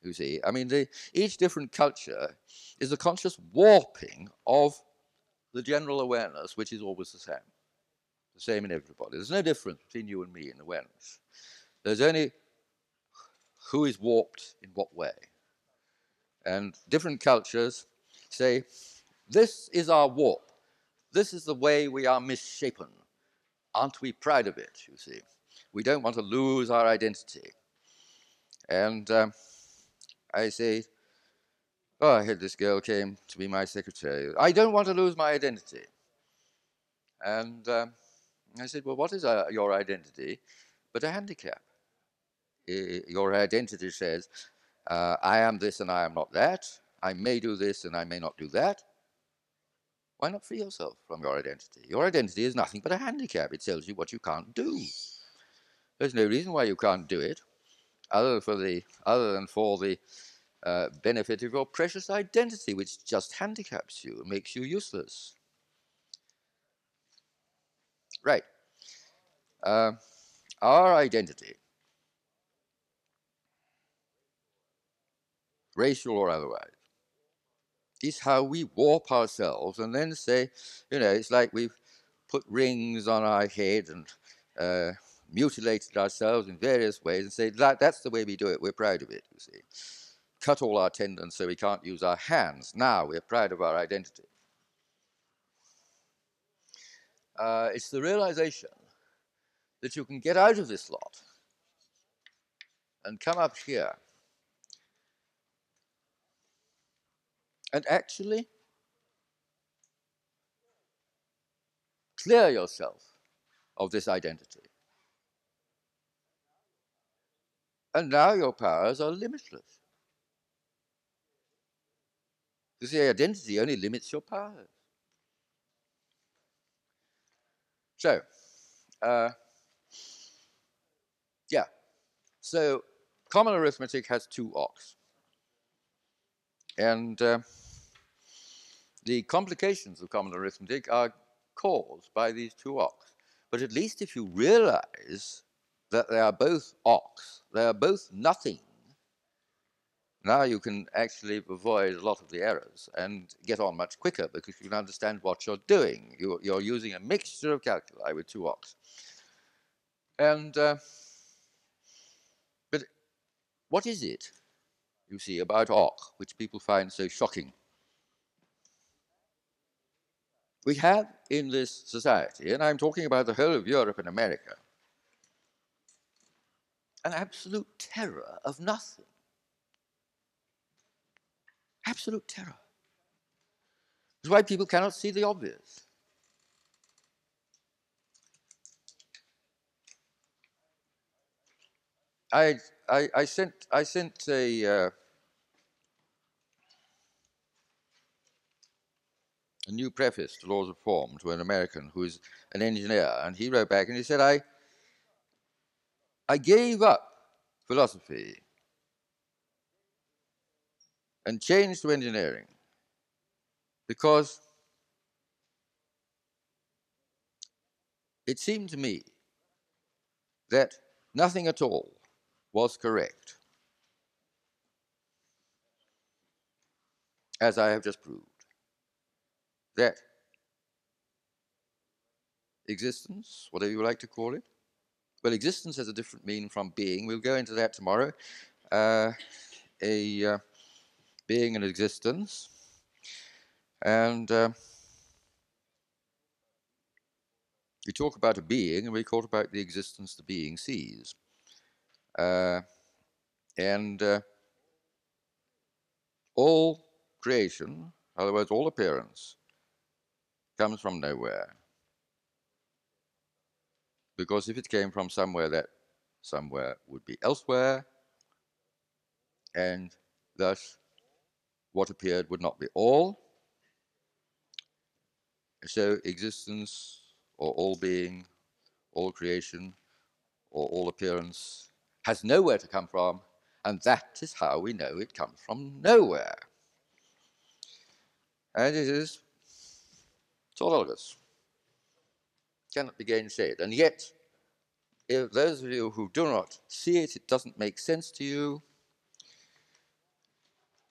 You see, I mean, the, each different culture is a conscious warping of the general awareness, which is always the same. The same in everybody. There's no difference between you and me in awareness. There's only who is warped in what way. And different cultures say, this is our warp. This is the way we are misshapen. Aren't we proud of it, you see? We don't want to lose our identity. And um, I say, oh, I had this girl came to be my secretary. I don't want to lose my identity. And um, I said, well, what is uh, your identity but a handicap? your identity says, uh, I am this and I am not that. I may do this and I may not do that. Why not free yourself from your identity? Your identity is nothing but a handicap. It tells you what you can't do. There's no reason why you can't do it, other, for the, other than for the uh, benefit of your precious identity, which just handicaps you and makes you useless. Right. Uh, our identity racial or otherwise. Is how we warp ourselves and then say, you know, it's like we've put rings on our head and uh, mutilated ourselves in various ways and say, that, that's the way we do it, we're proud of it, you see. Cut all our tendons so we can't use our hands. Now we're proud of our identity. Uh, it's the realization that you can get out of this lot and come up here and actually clear yourself of this identity. And now your powers are limitless. Because the identity only limits your powers. So, uh, yeah. So, common arithmetic has two ocks. And uh, the complications of common arithmetic are caused by these two ocks. But at least if you realize that they are both ocks, they are both nothing, now you can actually avoid a lot of the errors and get on much quicker because you can understand what you're doing. You're, you're using a mixture of calculi with two ocks. And, uh, but what is it, you see, about OCK, which people find so shocking? we have in this society, and I'm talking about the whole of Europe and America, an absolute terror of nothing. Absolute terror. That's why people cannot see the obvious. I, I, sent, I sent a, uh, a new preface to Laws of Form to an American who is an engineer, and he wrote back and he said, I, I gave up philosophy and changed to engineering because it seemed to me that nothing at all was correct, as I have just proved. That existence, whatever you like to call it, well, existence has a different meaning from being. We'll go into that tomorrow. Uh, a uh, being and existence. And uh, we talk about a being and we talk about the existence the being sees. Uh, and uh, all creation, in other words, all appearance, comes from nowhere. Because if it came from somewhere, that somewhere would be elsewhere, and thus what appeared would not be all. So existence, or all being, all creation, or all appearance has nowhere to come from, and that is how we know it comes from nowhere. And it is tautologous. Cannot be gainsaid. And yet, if those of you who do not see it, it doesn't make sense to you,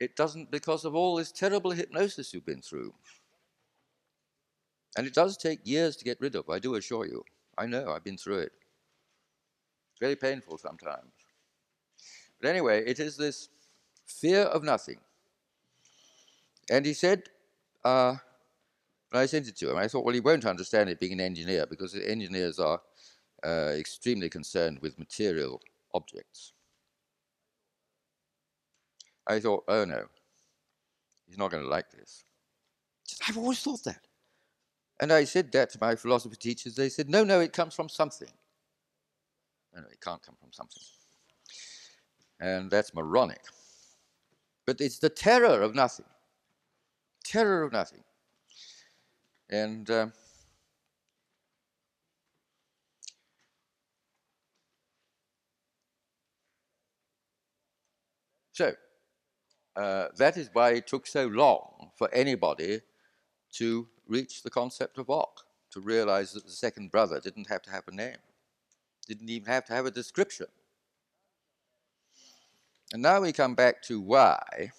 it doesn't because of all this terrible hypnosis you've been through. And it does take years to get rid of, I do assure you. I know, I've been through it. Very painful sometimes. But anyway, it is this fear of nothing. And he said, uh, I sent it to him, I thought, well, he won't understand it being an engineer because engineers are uh, extremely concerned with material objects. I thought, oh no, he's not going to like this. I've always thought that. And I said that to my philosophy teachers. They said, no, no, it comes from something. It can't come from something. And that's moronic. But it's the terror of nothing. Terror of nothing. And uh, so, uh, that is why it took so long for anybody to reach the concept of Ok, to realize that the second brother didn't have to have a name, didn't even have to have a description. And now we come back to why,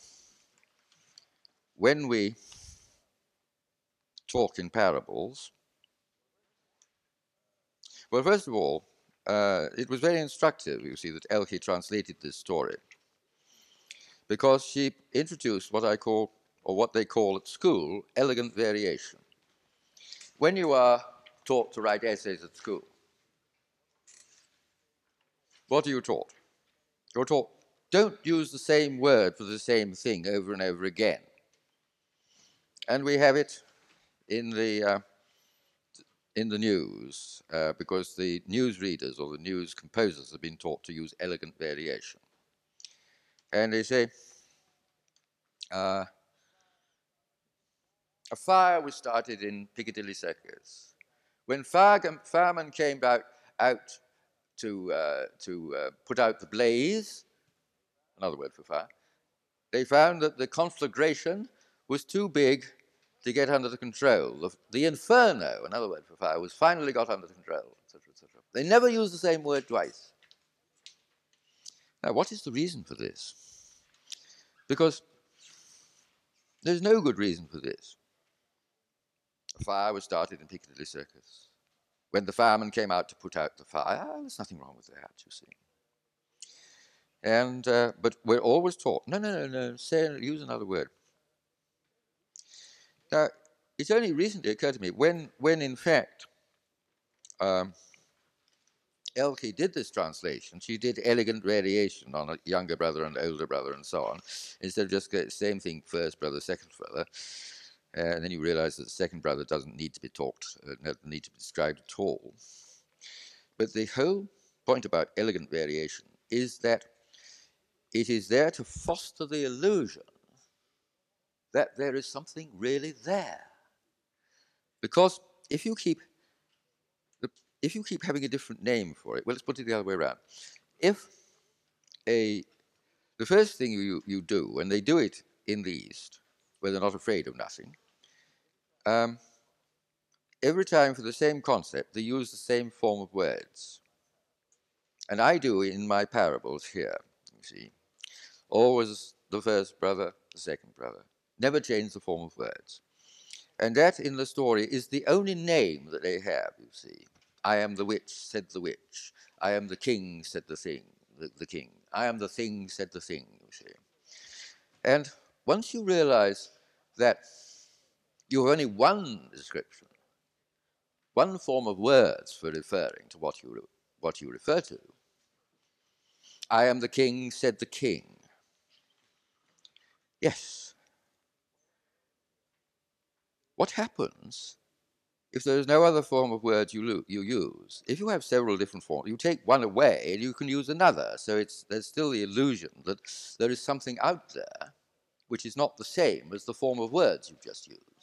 when we talk in parables, well, first of all, uh, it was very instructive, you see, that Elke translated this story because she introduced what I call, or what they call at school, elegant variation. When you are taught to write essays at school, what are you taught? You're taught, don't use the same word for the same thing over and over again. And we have it in the, uh, in the news, uh, because the news readers or the news composers have been taught to use elegant variation and they say uh, a fire was started in Piccadilly Circus. When firemen came out, out to, uh, to uh, put out the blaze, another word for fire, they found that the conflagration was too big to get under the control. The, the inferno, another word for fire, was finally got under control, etc., etc. They never use the same word twice. Now, what is the reason for this? Because there's no good reason for this. A fire was started in Piccadilly Circus. When the firemen came out to put out the fire, there's nothing wrong with that, you see. And, uh, but we're always taught, no, no, no, no, say, use another word. Now, it's only recently occurred to me, when, when in fact, um, Elke did this translation. She did elegant variation on a younger brother and older brother and so on, instead of just the same thing, first brother, second brother. Uh, and then you realize that the second brother doesn't need to be talked, uh, need to be described at all. But the whole point about elegant variation is that it is there to foster the illusion that there is something really there. Because if you keep if you keep having a different name for it, well, let's put it the other way around. If a the first thing you, you do, and they do it in the East, where they're not afraid of nothing, um, every time for the same concept, they use the same form of words. And I do in my parables here, you see. Always the first brother, the second brother. Never change the form of words. And that in the story is the only name that they have, you see. I am the witch, said the witch. I am the king, said the thing, the, the king. I am the thing, said the thing, you see. And once you realize that you have only one description, one form of words for referring to what you, what you refer to, I am the king, said the king. Yes. What happens if there is no other form of words you, you use? If you have several different forms, you take one away and you can use another. So it's, there's still the illusion that there is something out there which is not the same as the form of words you've just used.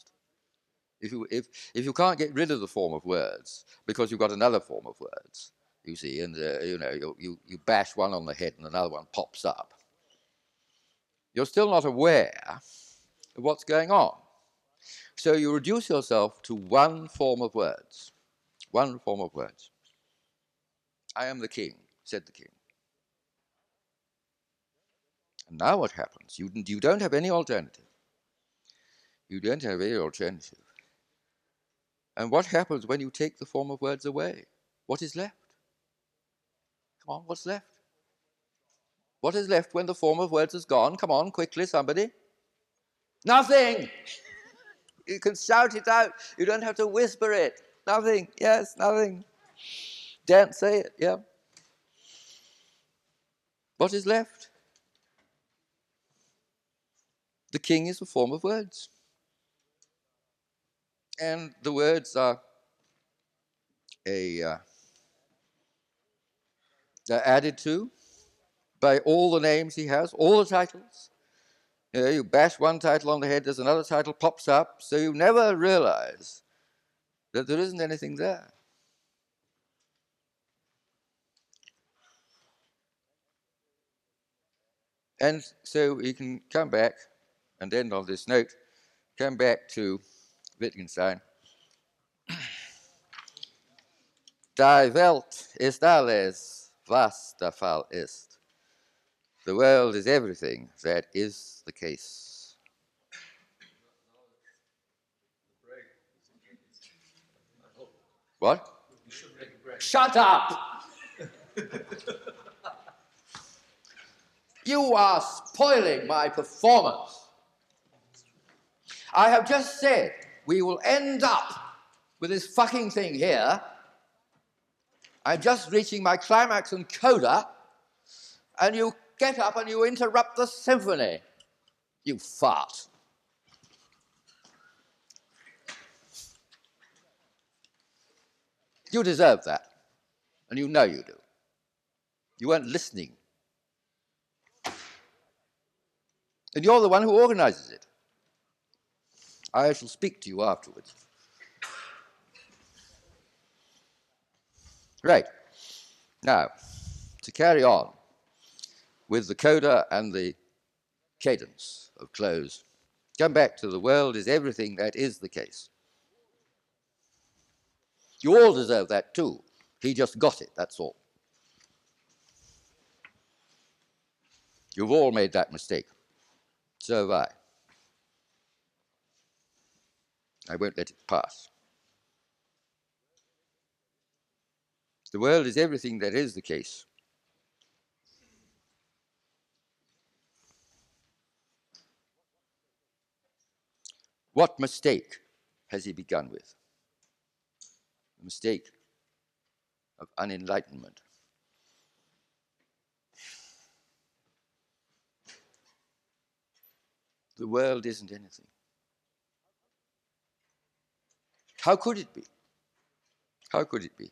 If you, if, if you can't get rid of the form of words because you've got another form of words, you see, and uh, you know, you, you, you bash one on the head and another one pops up, you're still not aware of what's going on. So you reduce yourself to one form of words. One form of words. I am the king, said the king. And now what happens? You, you don't have any alternative. You don't have any alternative. And what happens when you take the form of words away? What is left? Come on, what's left? What is left when the form of words is gone? Come on, quickly, somebody. Nothing! you can shout it out. You don't have to whisper it. Nothing. Yes, nothing. Don't say it. Yeah. What is left? The king is a form of words. And the words are a uh, they're added to by all the names he has, all the titles. You, know, you bash one title on the head, there's another title pops up, so you never realize that there isn't anything there. And so we can come back and end on this note, come back to Wittgenstein. Die Welt ist alles, was der Fall ist. The world is everything that is the case. What? Shut up! you are spoiling my performance. I have just said we will end up with this fucking thing here. I'm just reaching my climax and coda, and you get up and you interrupt the symphony. You fart. You deserve that, and you know you do. You weren't listening. And you're the one who organizes it. I shall speak to you afterwards. Right. Now, to carry on with the coda and the cadence of close, come back to the world is everything that is the case. You all deserve that too. He just got it, that's all. You've all made that mistake. So have I. I won't let it pass. The world is everything that is the case. What mistake has he begun with? The mistake of unenlightenment. The world isn't anything. How could it be? How could it be?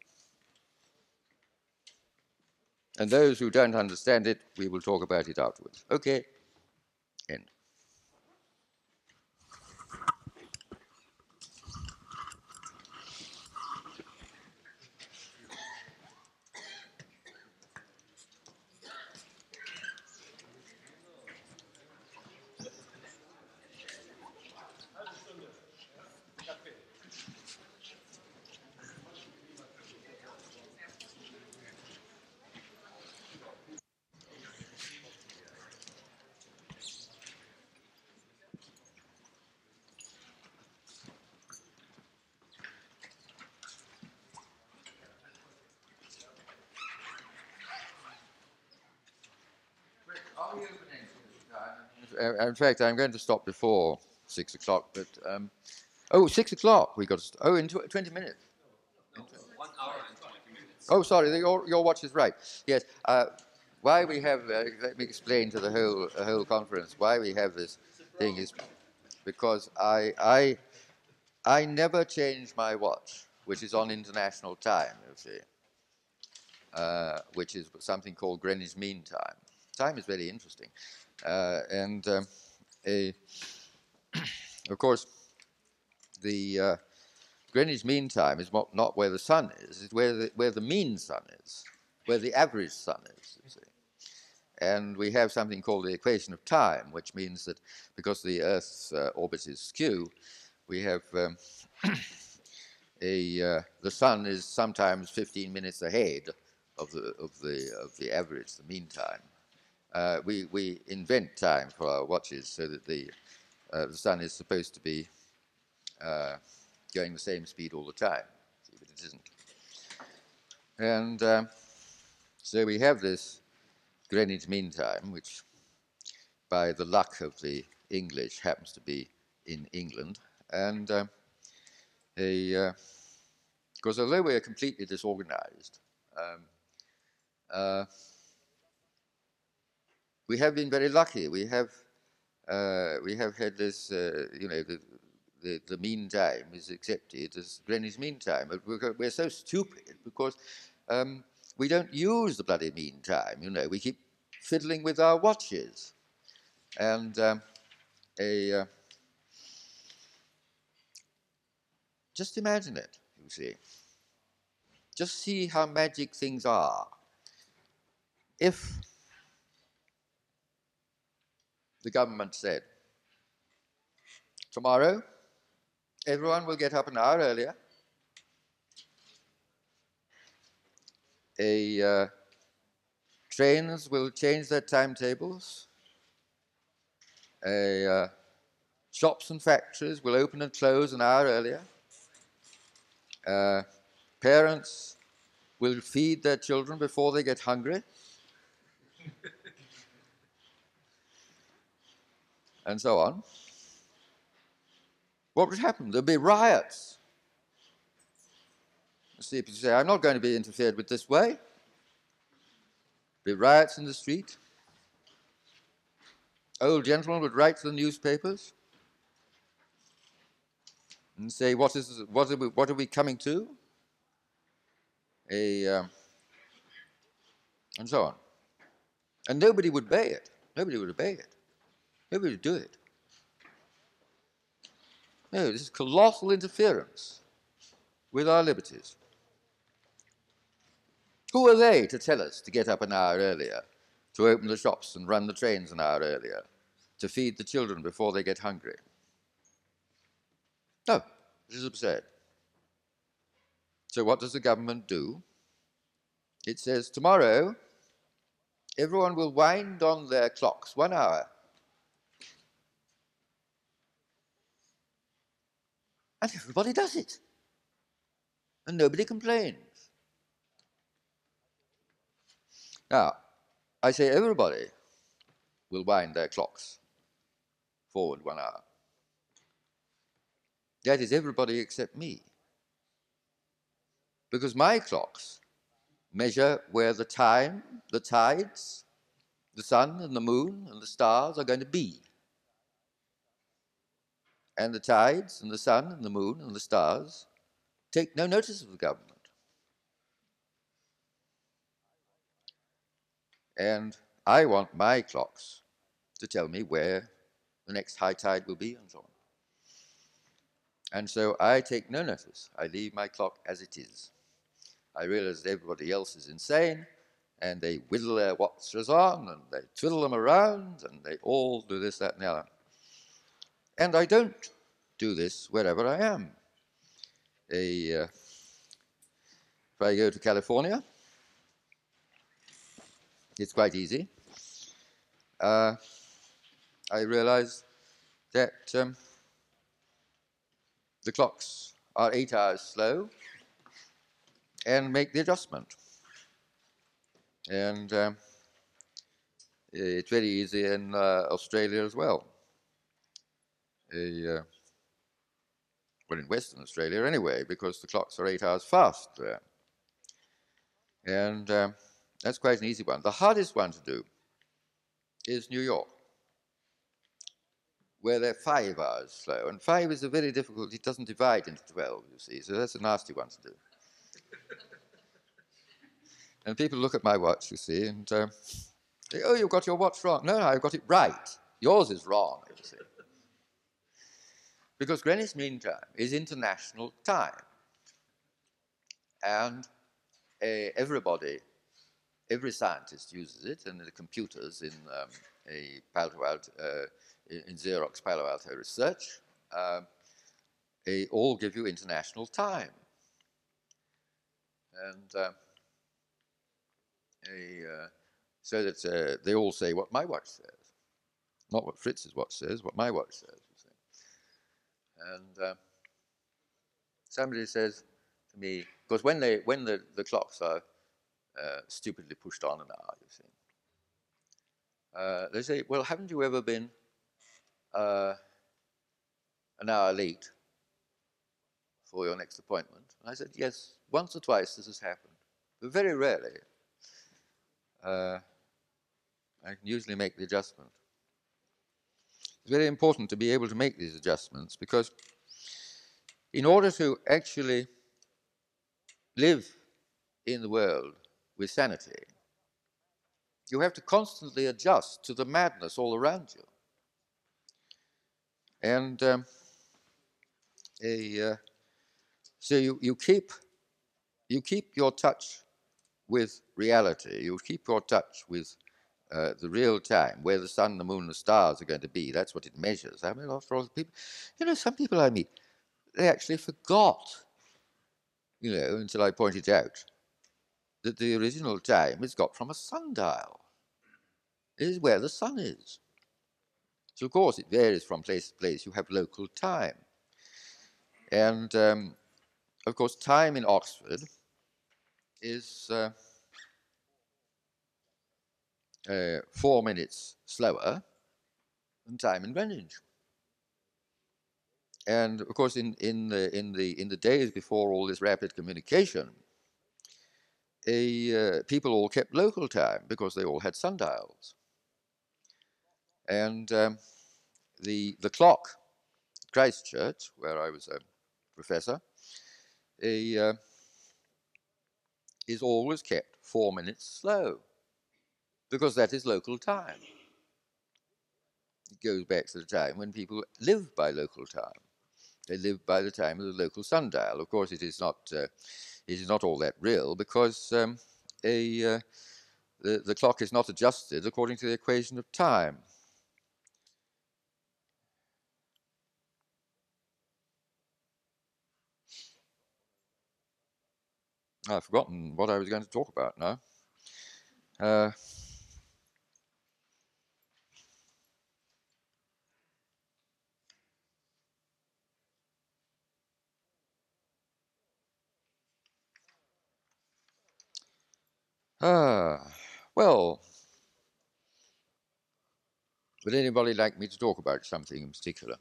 And those who don't understand it, we will talk about it afterwards. Okay, end. uh, in fact, I'm going to stop before six o'clock. But um, oh, six o'clock. We got to. St- oh, in tw- twenty minutes. One hour and 20 minutes. Oh, sorry, your, your watch is right. Yes. Uh, why we have, uh, let me explain to the whole, whole conference, why we have this thing is because I, I, I never change my watch, which is on international time, you see, uh, which is something called Greenwich Mean Time. Time is very interesting. Uh, and um, a, of course, the uh, Greenwich Mean Time is not, not where the sun is, it's where the, where the mean sun is, where the average sun is, you see. And we have something called the equation of time, which means that because the Earth's uh, orbit is skew, we have um, a, uh, the sun is sometimes 15 minutes ahead of the, of the, of the average, the mean time. Uh, we, we invent time for our watches so that the, uh, the sun is supposed to be uh, going the same speed all the time, but it isn't. And um, so we have this Greenwich Mean Time, which by the luck of the English happens to be in England. And um, a, because although we are completely disorganized, um, uh, we have been very lucky. We have uh, we have had this, uh, you know, the, the, the mean time is accepted as Greenwich Mean Time. But we're, we're so stupid because um, we don't use the bloody mean time, you know. We keep fiddling with our watches. And um, a, uh, just imagine it, you see. Just see how magic things are. If the government said, tomorrow everyone will get up an hour earlier. A, uh, trains will change their timetables. A, uh, shops and factories will open and close an hour earlier. Uh, parents will feed their children before they get hungry. And so on. What would happen? There'd be riots. The people say, I'm not going to be interfered with this way. There'd Be riots in the street. Old gentlemen would write to the newspapers and say, What, is, what, are, we, what are we coming to? A, um, and so on. And nobody would obey it. Nobody would obey it. Nobody would do it. No, this is colossal interference with our liberties. Who are they to tell us to get up an hour earlier, to open the shops and run the trains an hour earlier, to feed the children before they get hungry? No, this is absurd. So, what does the government do? It says, tomorrow, everyone will wind on their clocks one hour. And everybody does it. And nobody complains. Now, I say everybody will wind their clocks forward one hour. That is everybody except me. Because my clocks measure where the time, the tides, the sun and the moon and the stars are going to be. And the tides and the sun and the moon and the stars take no notice of the government. And I want my clocks to tell me where the next high tide will be and so on. And so I take no notice. I leave my clock as it is. I realize that everybody else is insane, and they whittle their watches on, and they twiddle them around, and they all do this, that, and the other. And I don't do this wherever I am. A, uh, if I go to California, it's quite easy. Uh, I realize that um, the clocks are eight hours slow and make the adjustment. And um, It's very easy in uh, Australia as well. A, uh, well, in Western Australia anyway, because the clocks are eight hours fast there. And um, that's quite an easy one. The hardest one to do is New York, where they're five hours slow. And five is a very difficult, it doesn't divide into 12, you see, so that's a nasty one to do. and people look at my watch, you see, and um, say, oh, you've got your watch wrong. No, no, I've got it right. Yours is wrong, you see. Because Greenwich Mean Time is international time. And uh, everybody, every scientist uses it, and the computers in um, a Palo Alto, uh, in Xerox Palo Alto research, uh, they all give you international time. And a, uh, so that uh, they all say what my watch says, not what Fritz's watch says, what my watch says. And uh, somebody says to me, because when they when the, the clocks are uh, stupidly pushed on an hour, you see, uh, they say, "Well, haven't you ever been uh, an hour late for your next appointment?" And I said, "Yes, once or twice this has happened, but very rarely. Uh, I can usually make the adjustment. It's very important to be able to make these adjustments because in order to actually live in the world with sanity, you have to constantly adjust to the madness all around you. And um, a, uh, so you, you, keep, you keep your touch with reality, you keep your touch with uh, the real time, where the sun, the moon, the stars are going to be. That's what it measures. I mean, after all, people, you know, some people I meet, they actually forgot, you know, until I pointed out that the original time is got from a sundial. It is where the sun is. So, of course, it varies from place to place. You have local time. And, um, of course, time in Oxford is uh, uh, four minutes slower than time in Greenwich. And of course, in, in, the, in, the, in the days before all this rapid communication, a, uh, people all kept local time because they all had sundials. And um, the, the clock, Christchurch, where I was a professor, a, uh, is always kept four minutes slow because that is local time. It goes back to the time when people live by local time. They live by the time of the local sundial. Of course, it is not, uh, it is not all that real because um, a, uh, the, the clock is not adjusted according to the equation of time. I've forgotten what I was going to talk about now. Uh, Ah, well, would anybody like me to talk about something in particular?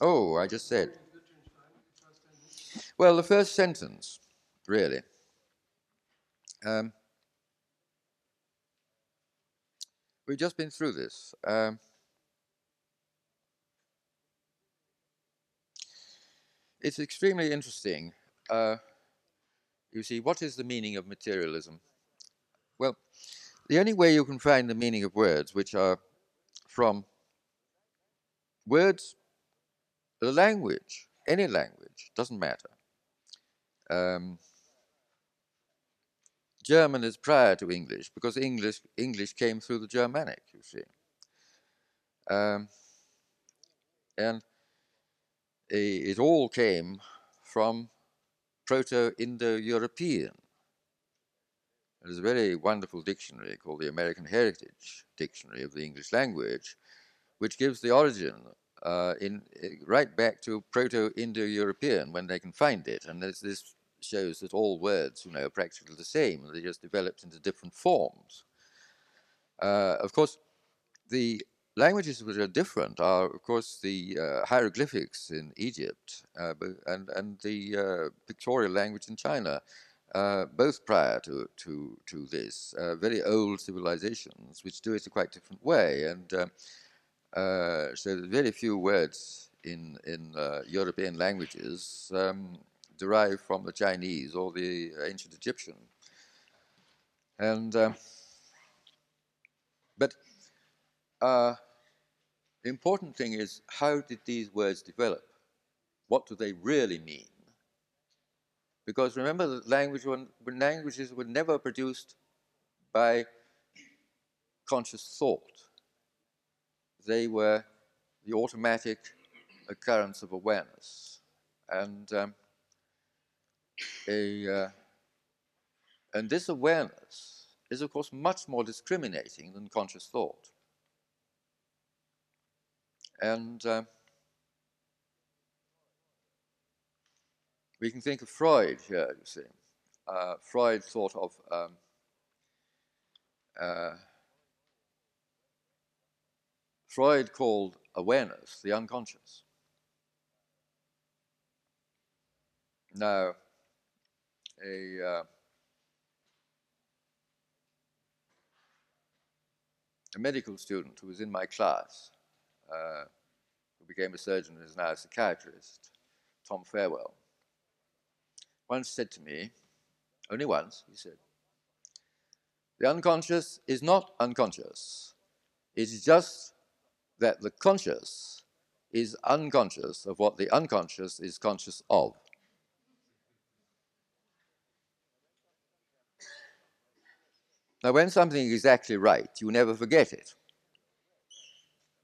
Oh, I just said. Well, the first sentence, really. Um, we've just been through this. Um, it's extremely interesting uh, you see, what is the meaning of materialism? Well, the only way you can find the meaning of words, which are from words, the language, any language, doesn't matter. Um, German is prior to English because English English came through the Germanic, you see. Um, and it all came from Proto-Indo-European. There's a very wonderful dictionary called the American Heritage Dictionary of the English Language, which gives the origin uh, in right back to Proto-Indo-European when they can find it, and there's this shows that all words, you know, are practically the same. They just developed into different forms. Uh, of course, the languages which are different are, of course, the uh, hieroglyphics in Egypt uh, and, and the uh, pictorial language in China, uh, both prior to, to, to this. Uh, very old civilizations which do it a quite different way. And uh, so very few words in, in European languages um, derive from the Chinese or the ancient Egyptian. And but uh, the important thing is how did these words develop? What do they really mean? Because remember that language when, languages were never produced by conscious thought. They were the automatic occurrence of awareness. And um, a, uh, and this awareness is, of course, much more discriminating than conscious thought. And uh, we can think of Freud here, you see. Uh, Freud thought of um, uh, Freud called awareness the unconscious. Now, a uh, a medical student who was in my class uh, who became a surgeon and is now a psychiatrist, Tom Farewell, once said to me, only once, he said, the unconscious is not unconscious. It is just that the conscious is unconscious of what the unconscious is conscious of. Now, when something is exactly right, you never forget it.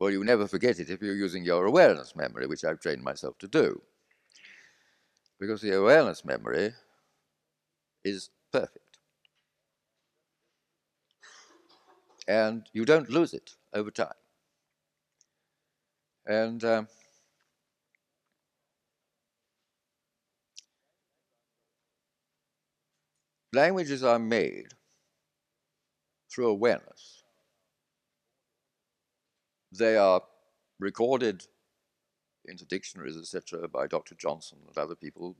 Well, you never forget it if you're using your awareness memory, which I've trained myself to do. Because the awareness memory is perfect. And you don't lose it over time. And um, languages are made through awareness. They are recorded into dictionaries, etc., by Dr. Johnson and other people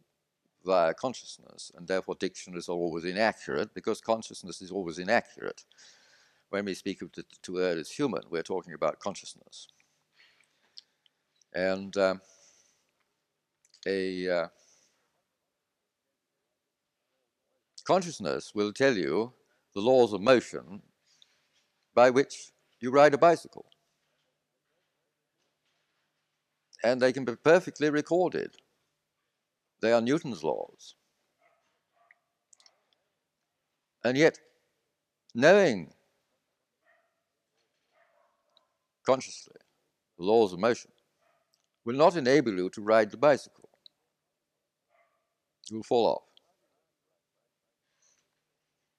via consciousness, and therefore dictionaries are always inaccurate because consciousness is always inaccurate. When we speak of the two as human, we're talking about consciousness. And um, a uh, consciousness will tell you the laws of motion by which you ride a bicycle and they can be perfectly recorded. They are Newton's laws. And yet, knowing consciously the laws of motion will not enable you to ride the bicycle. You will fall off.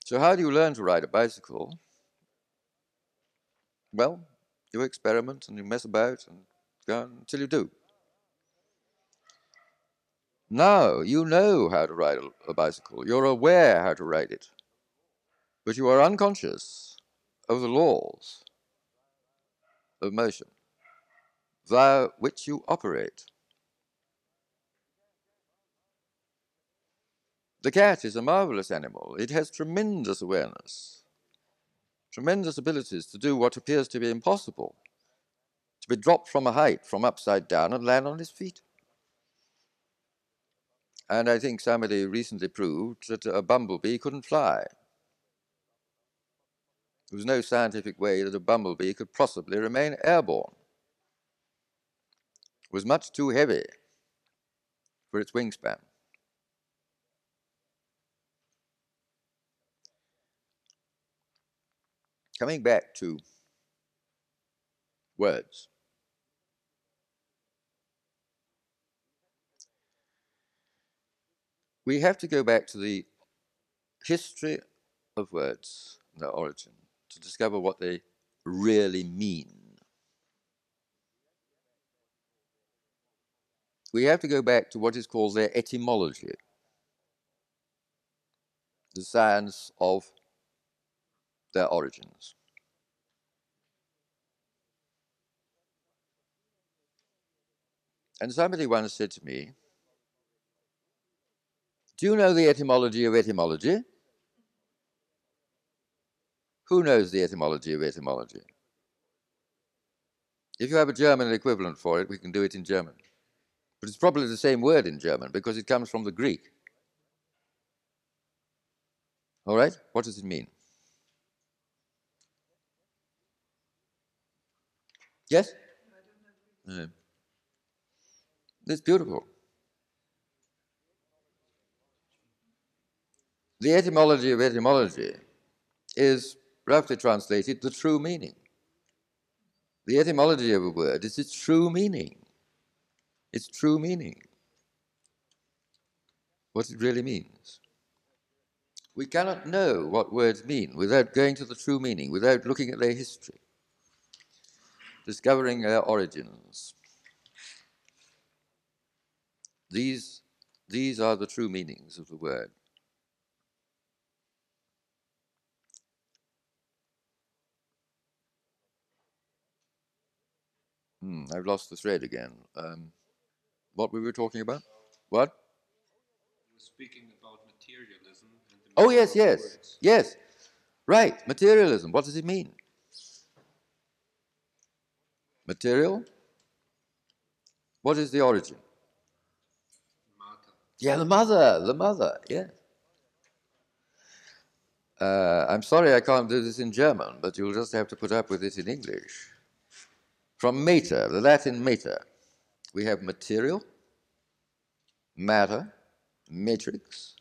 So, how do you learn to ride a bicycle? Well, you experiment and you mess about and until you do. Now you know how to ride a, bicycle. You're aware how to ride it. But you are unconscious of the laws of motion via which you operate. The cat is a marvelous animal. It has tremendous awareness, tremendous abilities to do what appears to be impossible to be dropped from a height, from upside down, and land on his feet. And I think somebody recently proved that a bumblebee couldn't fly. There was no scientific way that a bumblebee could possibly remain airborne. It was much too heavy for its wingspan. Coming back to words. We have to go back to the history of words, their origin, to discover what they really mean. We have to go back to what is called their etymology. the science of their origins. And somebody once said to me, Do you know the etymology of etymology? Who knows the etymology of etymology? If you have a German equivalent for it, we can do it in German. But it's probably the same word in German because it comes from the Greek. All right? What does it mean? Yes? Yeah. It's beautiful. The etymology of etymology is, roughly translated, the true meaning. The etymology of a word is its true meaning. Its true meaning. What it really means. We cannot know what words mean without going to the true meaning, without looking at their history, discovering their origins. These, these are the true meanings of the word. Hmm, I've lost the thread again. Um, what we were talking about? What? You were speaking about materialism. And the Oh, yes, yes, words. yes. Right, materialism. What does it mean? Material? What is the origin? Matter. Yeah, the mother, the mother, yeah. Uh, I'm sorry I can't do this in German, but you'll just have to put up with it in English. From mater, the Latin mater, we have material, matter, matrix,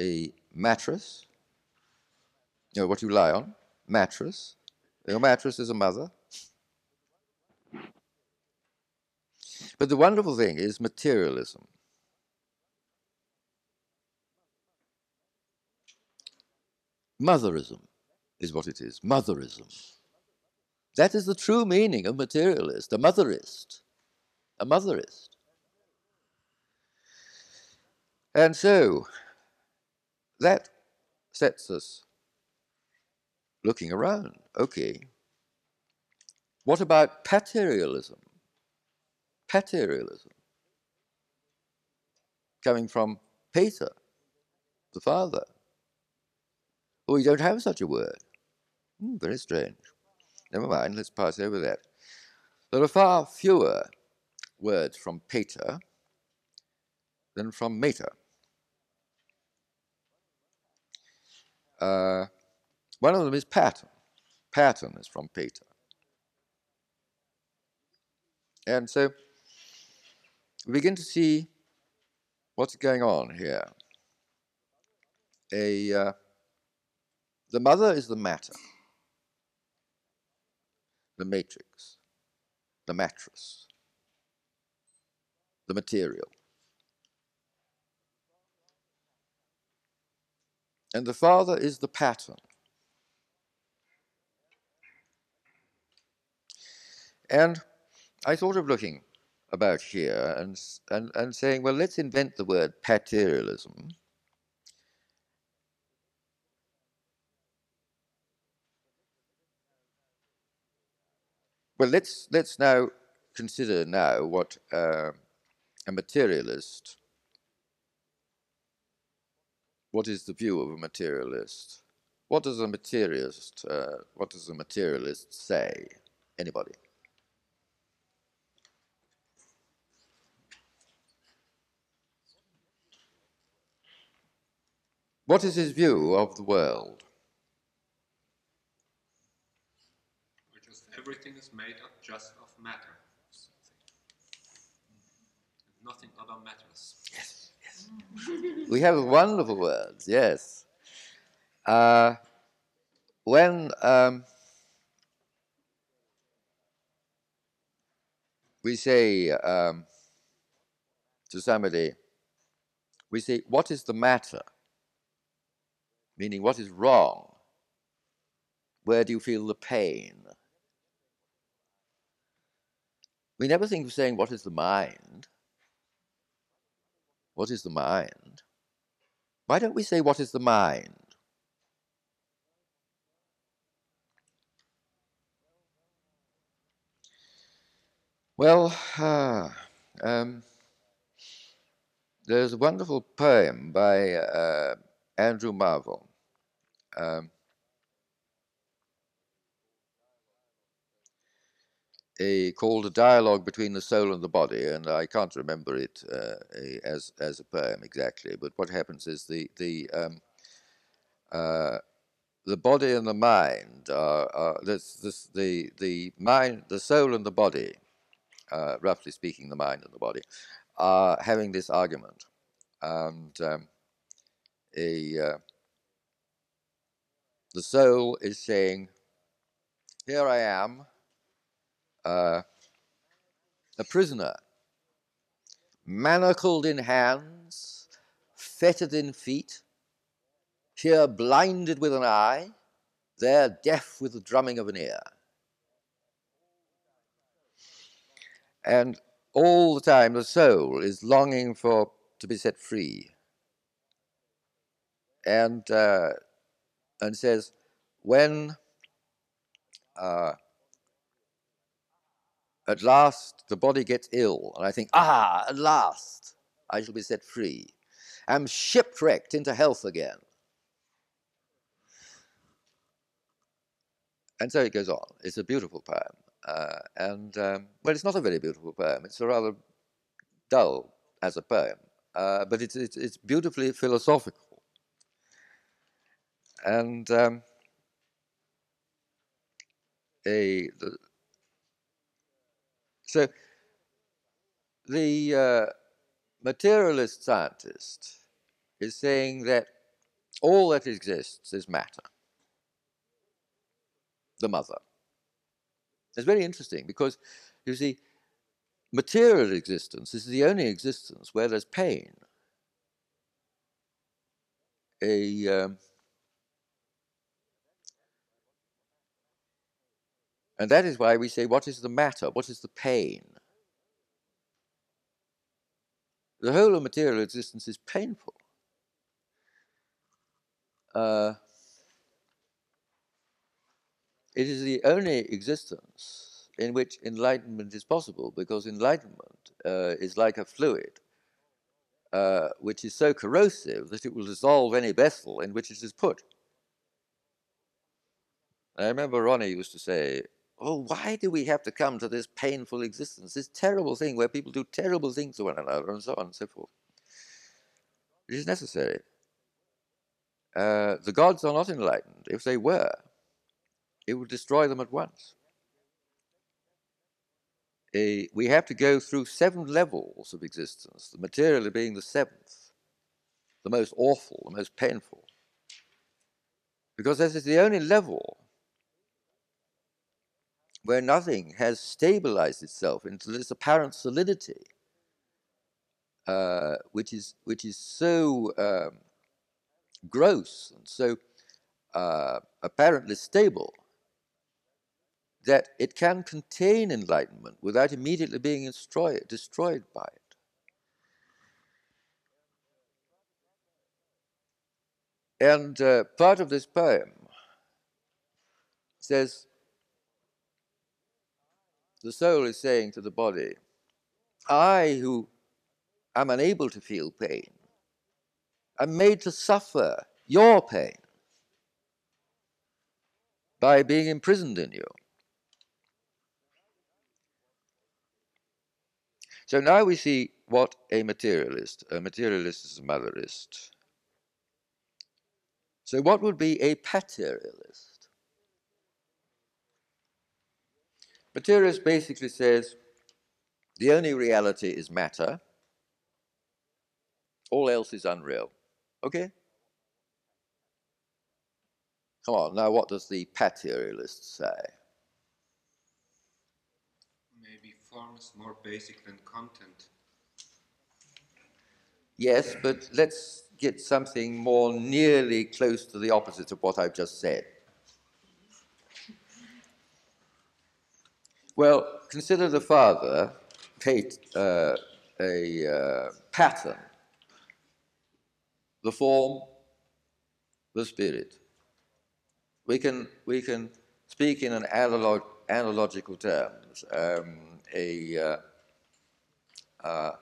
a mattress, you know, what you lie on, mattress. Your mattress is a mother. But the wonderful thing is materialism. Motherism is what it is. Motherism. That is the true meaning of materialist, a motherist. A motherist. And so, that sets us looking around. Okay. What about paterialism? Paterialism. Coming from pater, the father. Oh, we don't have such a word. Hmm, very strange. Never mind, let's pass over that. There are far fewer words from pater than from Mater. Uh, one of them is pattern. Pattern is from pater. And so we begin to see what's going on here. A, uh, the mother is the matter, the matrix, the mattress, the material. And the father is the pattern. And I thought of looking about here and, and, and saying, well, let's invent the word paterialism. Well, let's, let's now consider now what uh, a materialist, what is the view of a materialist? What does a materialist, uh, what does a materialist say? Anybody? What is his view of the world? Which is everything is made up just of matter. Nothing other matters. Yes, yes. we have wonderful words, yes. Uh, when um, we say um, to somebody, we say, What is the matter? Meaning, what is wrong? Where do you feel the pain? We never think of saying, What is the mind? What is the mind? Why don't we say, what is the mind? Well, uh, um, there's a wonderful poem by uh, Andrew Marvell. Um, a, called a dialogue between the soul and the body, and I can't remember it uh, as as a poem exactly. But what happens is the the um, uh, the body and the mind are, are this, this, the the mind, the soul and the body, uh, roughly speaking, the mind and the body, are having this argument, and um, a uh, the soul is saying, "Here I am." Uh, a prisoner, manacled in hands, fettered in feet, here blinded with an eye, there deaf with the drumming of an ear. And all the time the soul is longing for to be set free. And uh, and says, when uh, at last, the body gets ill, and I think, ah, at last, I shall be set free. I'm shipwrecked into health again. And so it goes on. It's a beautiful poem. Uh, and, um, well, it's not a very beautiful poem. It's a rather dull as a poem. Uh, but it's, it's, it's, beautifully philosophical. And um, a, the, so the uh, materialist scientist is saying that all that exists is matter, the mother. It's very interesting because, you see, material existence is the only existence where there's pain. A um, And that is why we say, what is the matter? What is the pain? The whole of material existence is painful. Uh, it is the only existence in which enlightenment is possible because enlightenment uh, is like a fluid uh, which is so corrosive that it will dissolve any vessel in which it is put. I remember Ronnie used to say, oh, why do we have to come to this painful existence, this terrible thing where people do terrible things to one another, and so on and so forth? It is necessary. Uh, the gods are not enlightened. If they were, it would destroy them at once. We have to go through seven levels of existence, the material being the seventh, the most awful, the most painful. Because this is the only level where nothing has stabilized itself into this apparent solidity, uh, which is which is so um, gross and so uh, apparently stable that it can contain enlightenment without immediately being destroyed, destroyed by it. And uh, part of this poem says, the soul is saying to the body, I who am unable to feel pain, am made to suffer your pain by being imprisoned in you. So now we see what a materialist, a materialist is a motherist. So what would be a paterialist? Materialist basically says the only reality is matter, all else is unreal. Okay? Come on, now what does the paterialist say? Maybe form is more basic than content. Yes, but let's get something more nearly close to the opposite of what I've just said. Well, consider the father paid uh, a uh, pattern the form, the spirit. We can, we can speak in an analog, analogical terms. Um, a, uh, uh,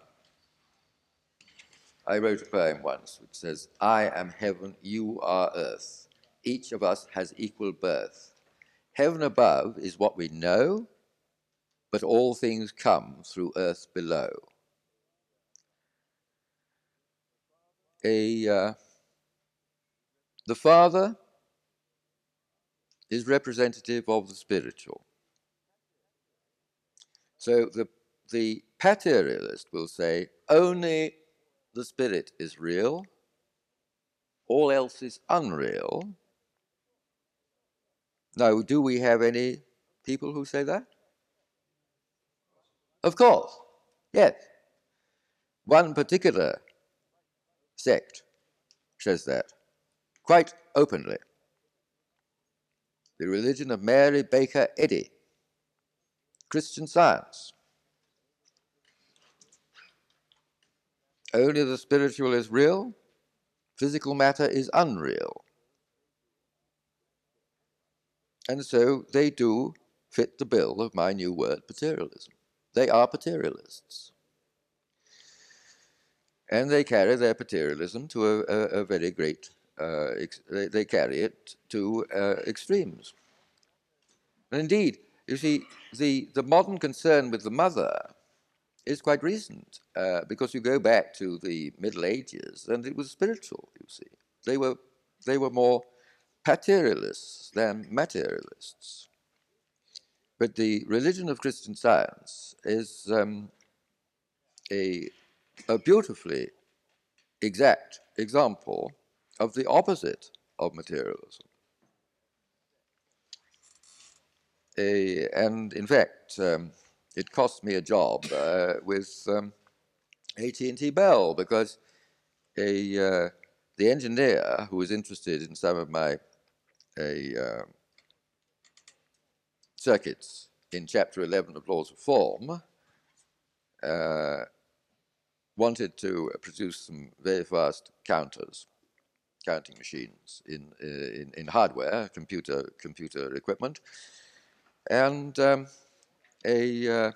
I wrote a poem once which says, I am heaven, you are earth. Each of us has equal birth. Heaven above is what we know, but all things come through earth below. A, uh, the Father is representative of the spiritual. So the, the paterialist will say only the spirit is real, all else is unreal. Now, do we have any people who say that? Of course, yes. One particular sect says that quite openly. The religion of Mary Baker Eddy, Christian Science. Only the spiritual is real, physical matter is unreal. And so they do fit the bill of my new word, paterialism. They are materialists. And they carry their materialism to a, a, a very great, uh, they, they, carry it to uh, extremes. And indeed, you see, the, the modern concern with the mother is quite recent uh, because you go back to the Middle Ages and it was spiritual, you see. They were, they were more materialists than materialists. But the religion of Christian science is um, a, a beautifully exact example of the opposite of materialism. A, and in fact, um, it cost me a job uh, with um, AT&T Bell because a, uh, the engineer who was interested in some of my uh, circuits in Chapter 11 of Laws of Form uh, wanted to produce some very fast counters, counting machines in, uh, in, in, hardware, computer, computer equipment. And um, a, uh,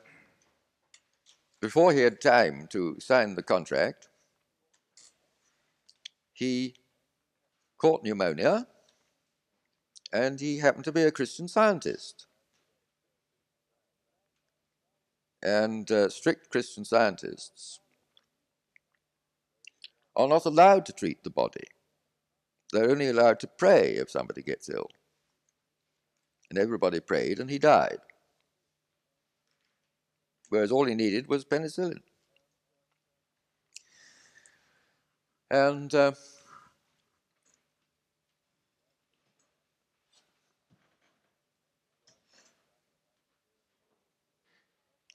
before he had time to sign the contract, he caught pneumonia and he happened to be a Christian scientist. And uh, strict Christian scientists are not allowed to treat the body. They're only allowed to pray if somebody gets ill. And everybody prayed, and he died. Whereas all he needed was penicillin. And uh,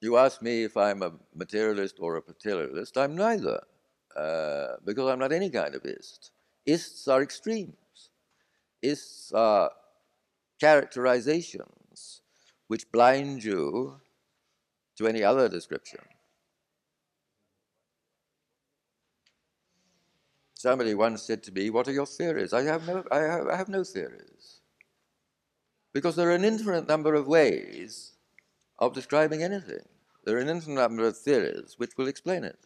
You ask me if I'm a materialist or a paterialist. I'm neither, uh, because I'm not any kind of ist. Ists are extremes. Ists are characterizations which blind you to any other description. Somebody once said to me, What are your theories? I have no, I have, I have no theories. Because there are an infinite number of ways of describing anything. There are an infinite number of theories which will explain it.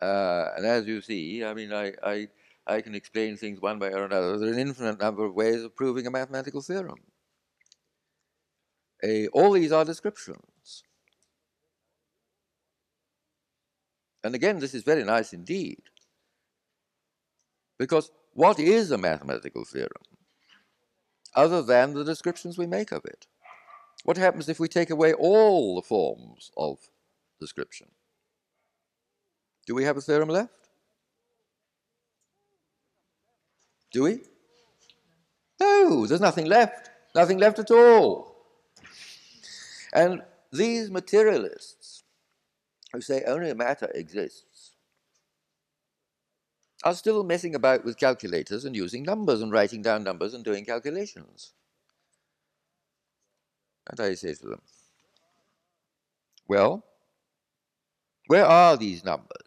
Uh, and as you see, I mean, I, I, I can explain things one way or another. There are an infinite number of ways of proving a mathematical theorem. A, all these are descriptions. And again, this is very nice indeed. Because what is a mathematical theorem other than the descriptions we make of it? What happens if we take away all the forms of description? Do we have a theorem left? Do we? No, there's nothing left. Nothing left at all. And these materialists who say only matter exists are still messing about with calculators and using numbers and writing down numbers and doing calculations. And I say to them, Well, where are these numbers?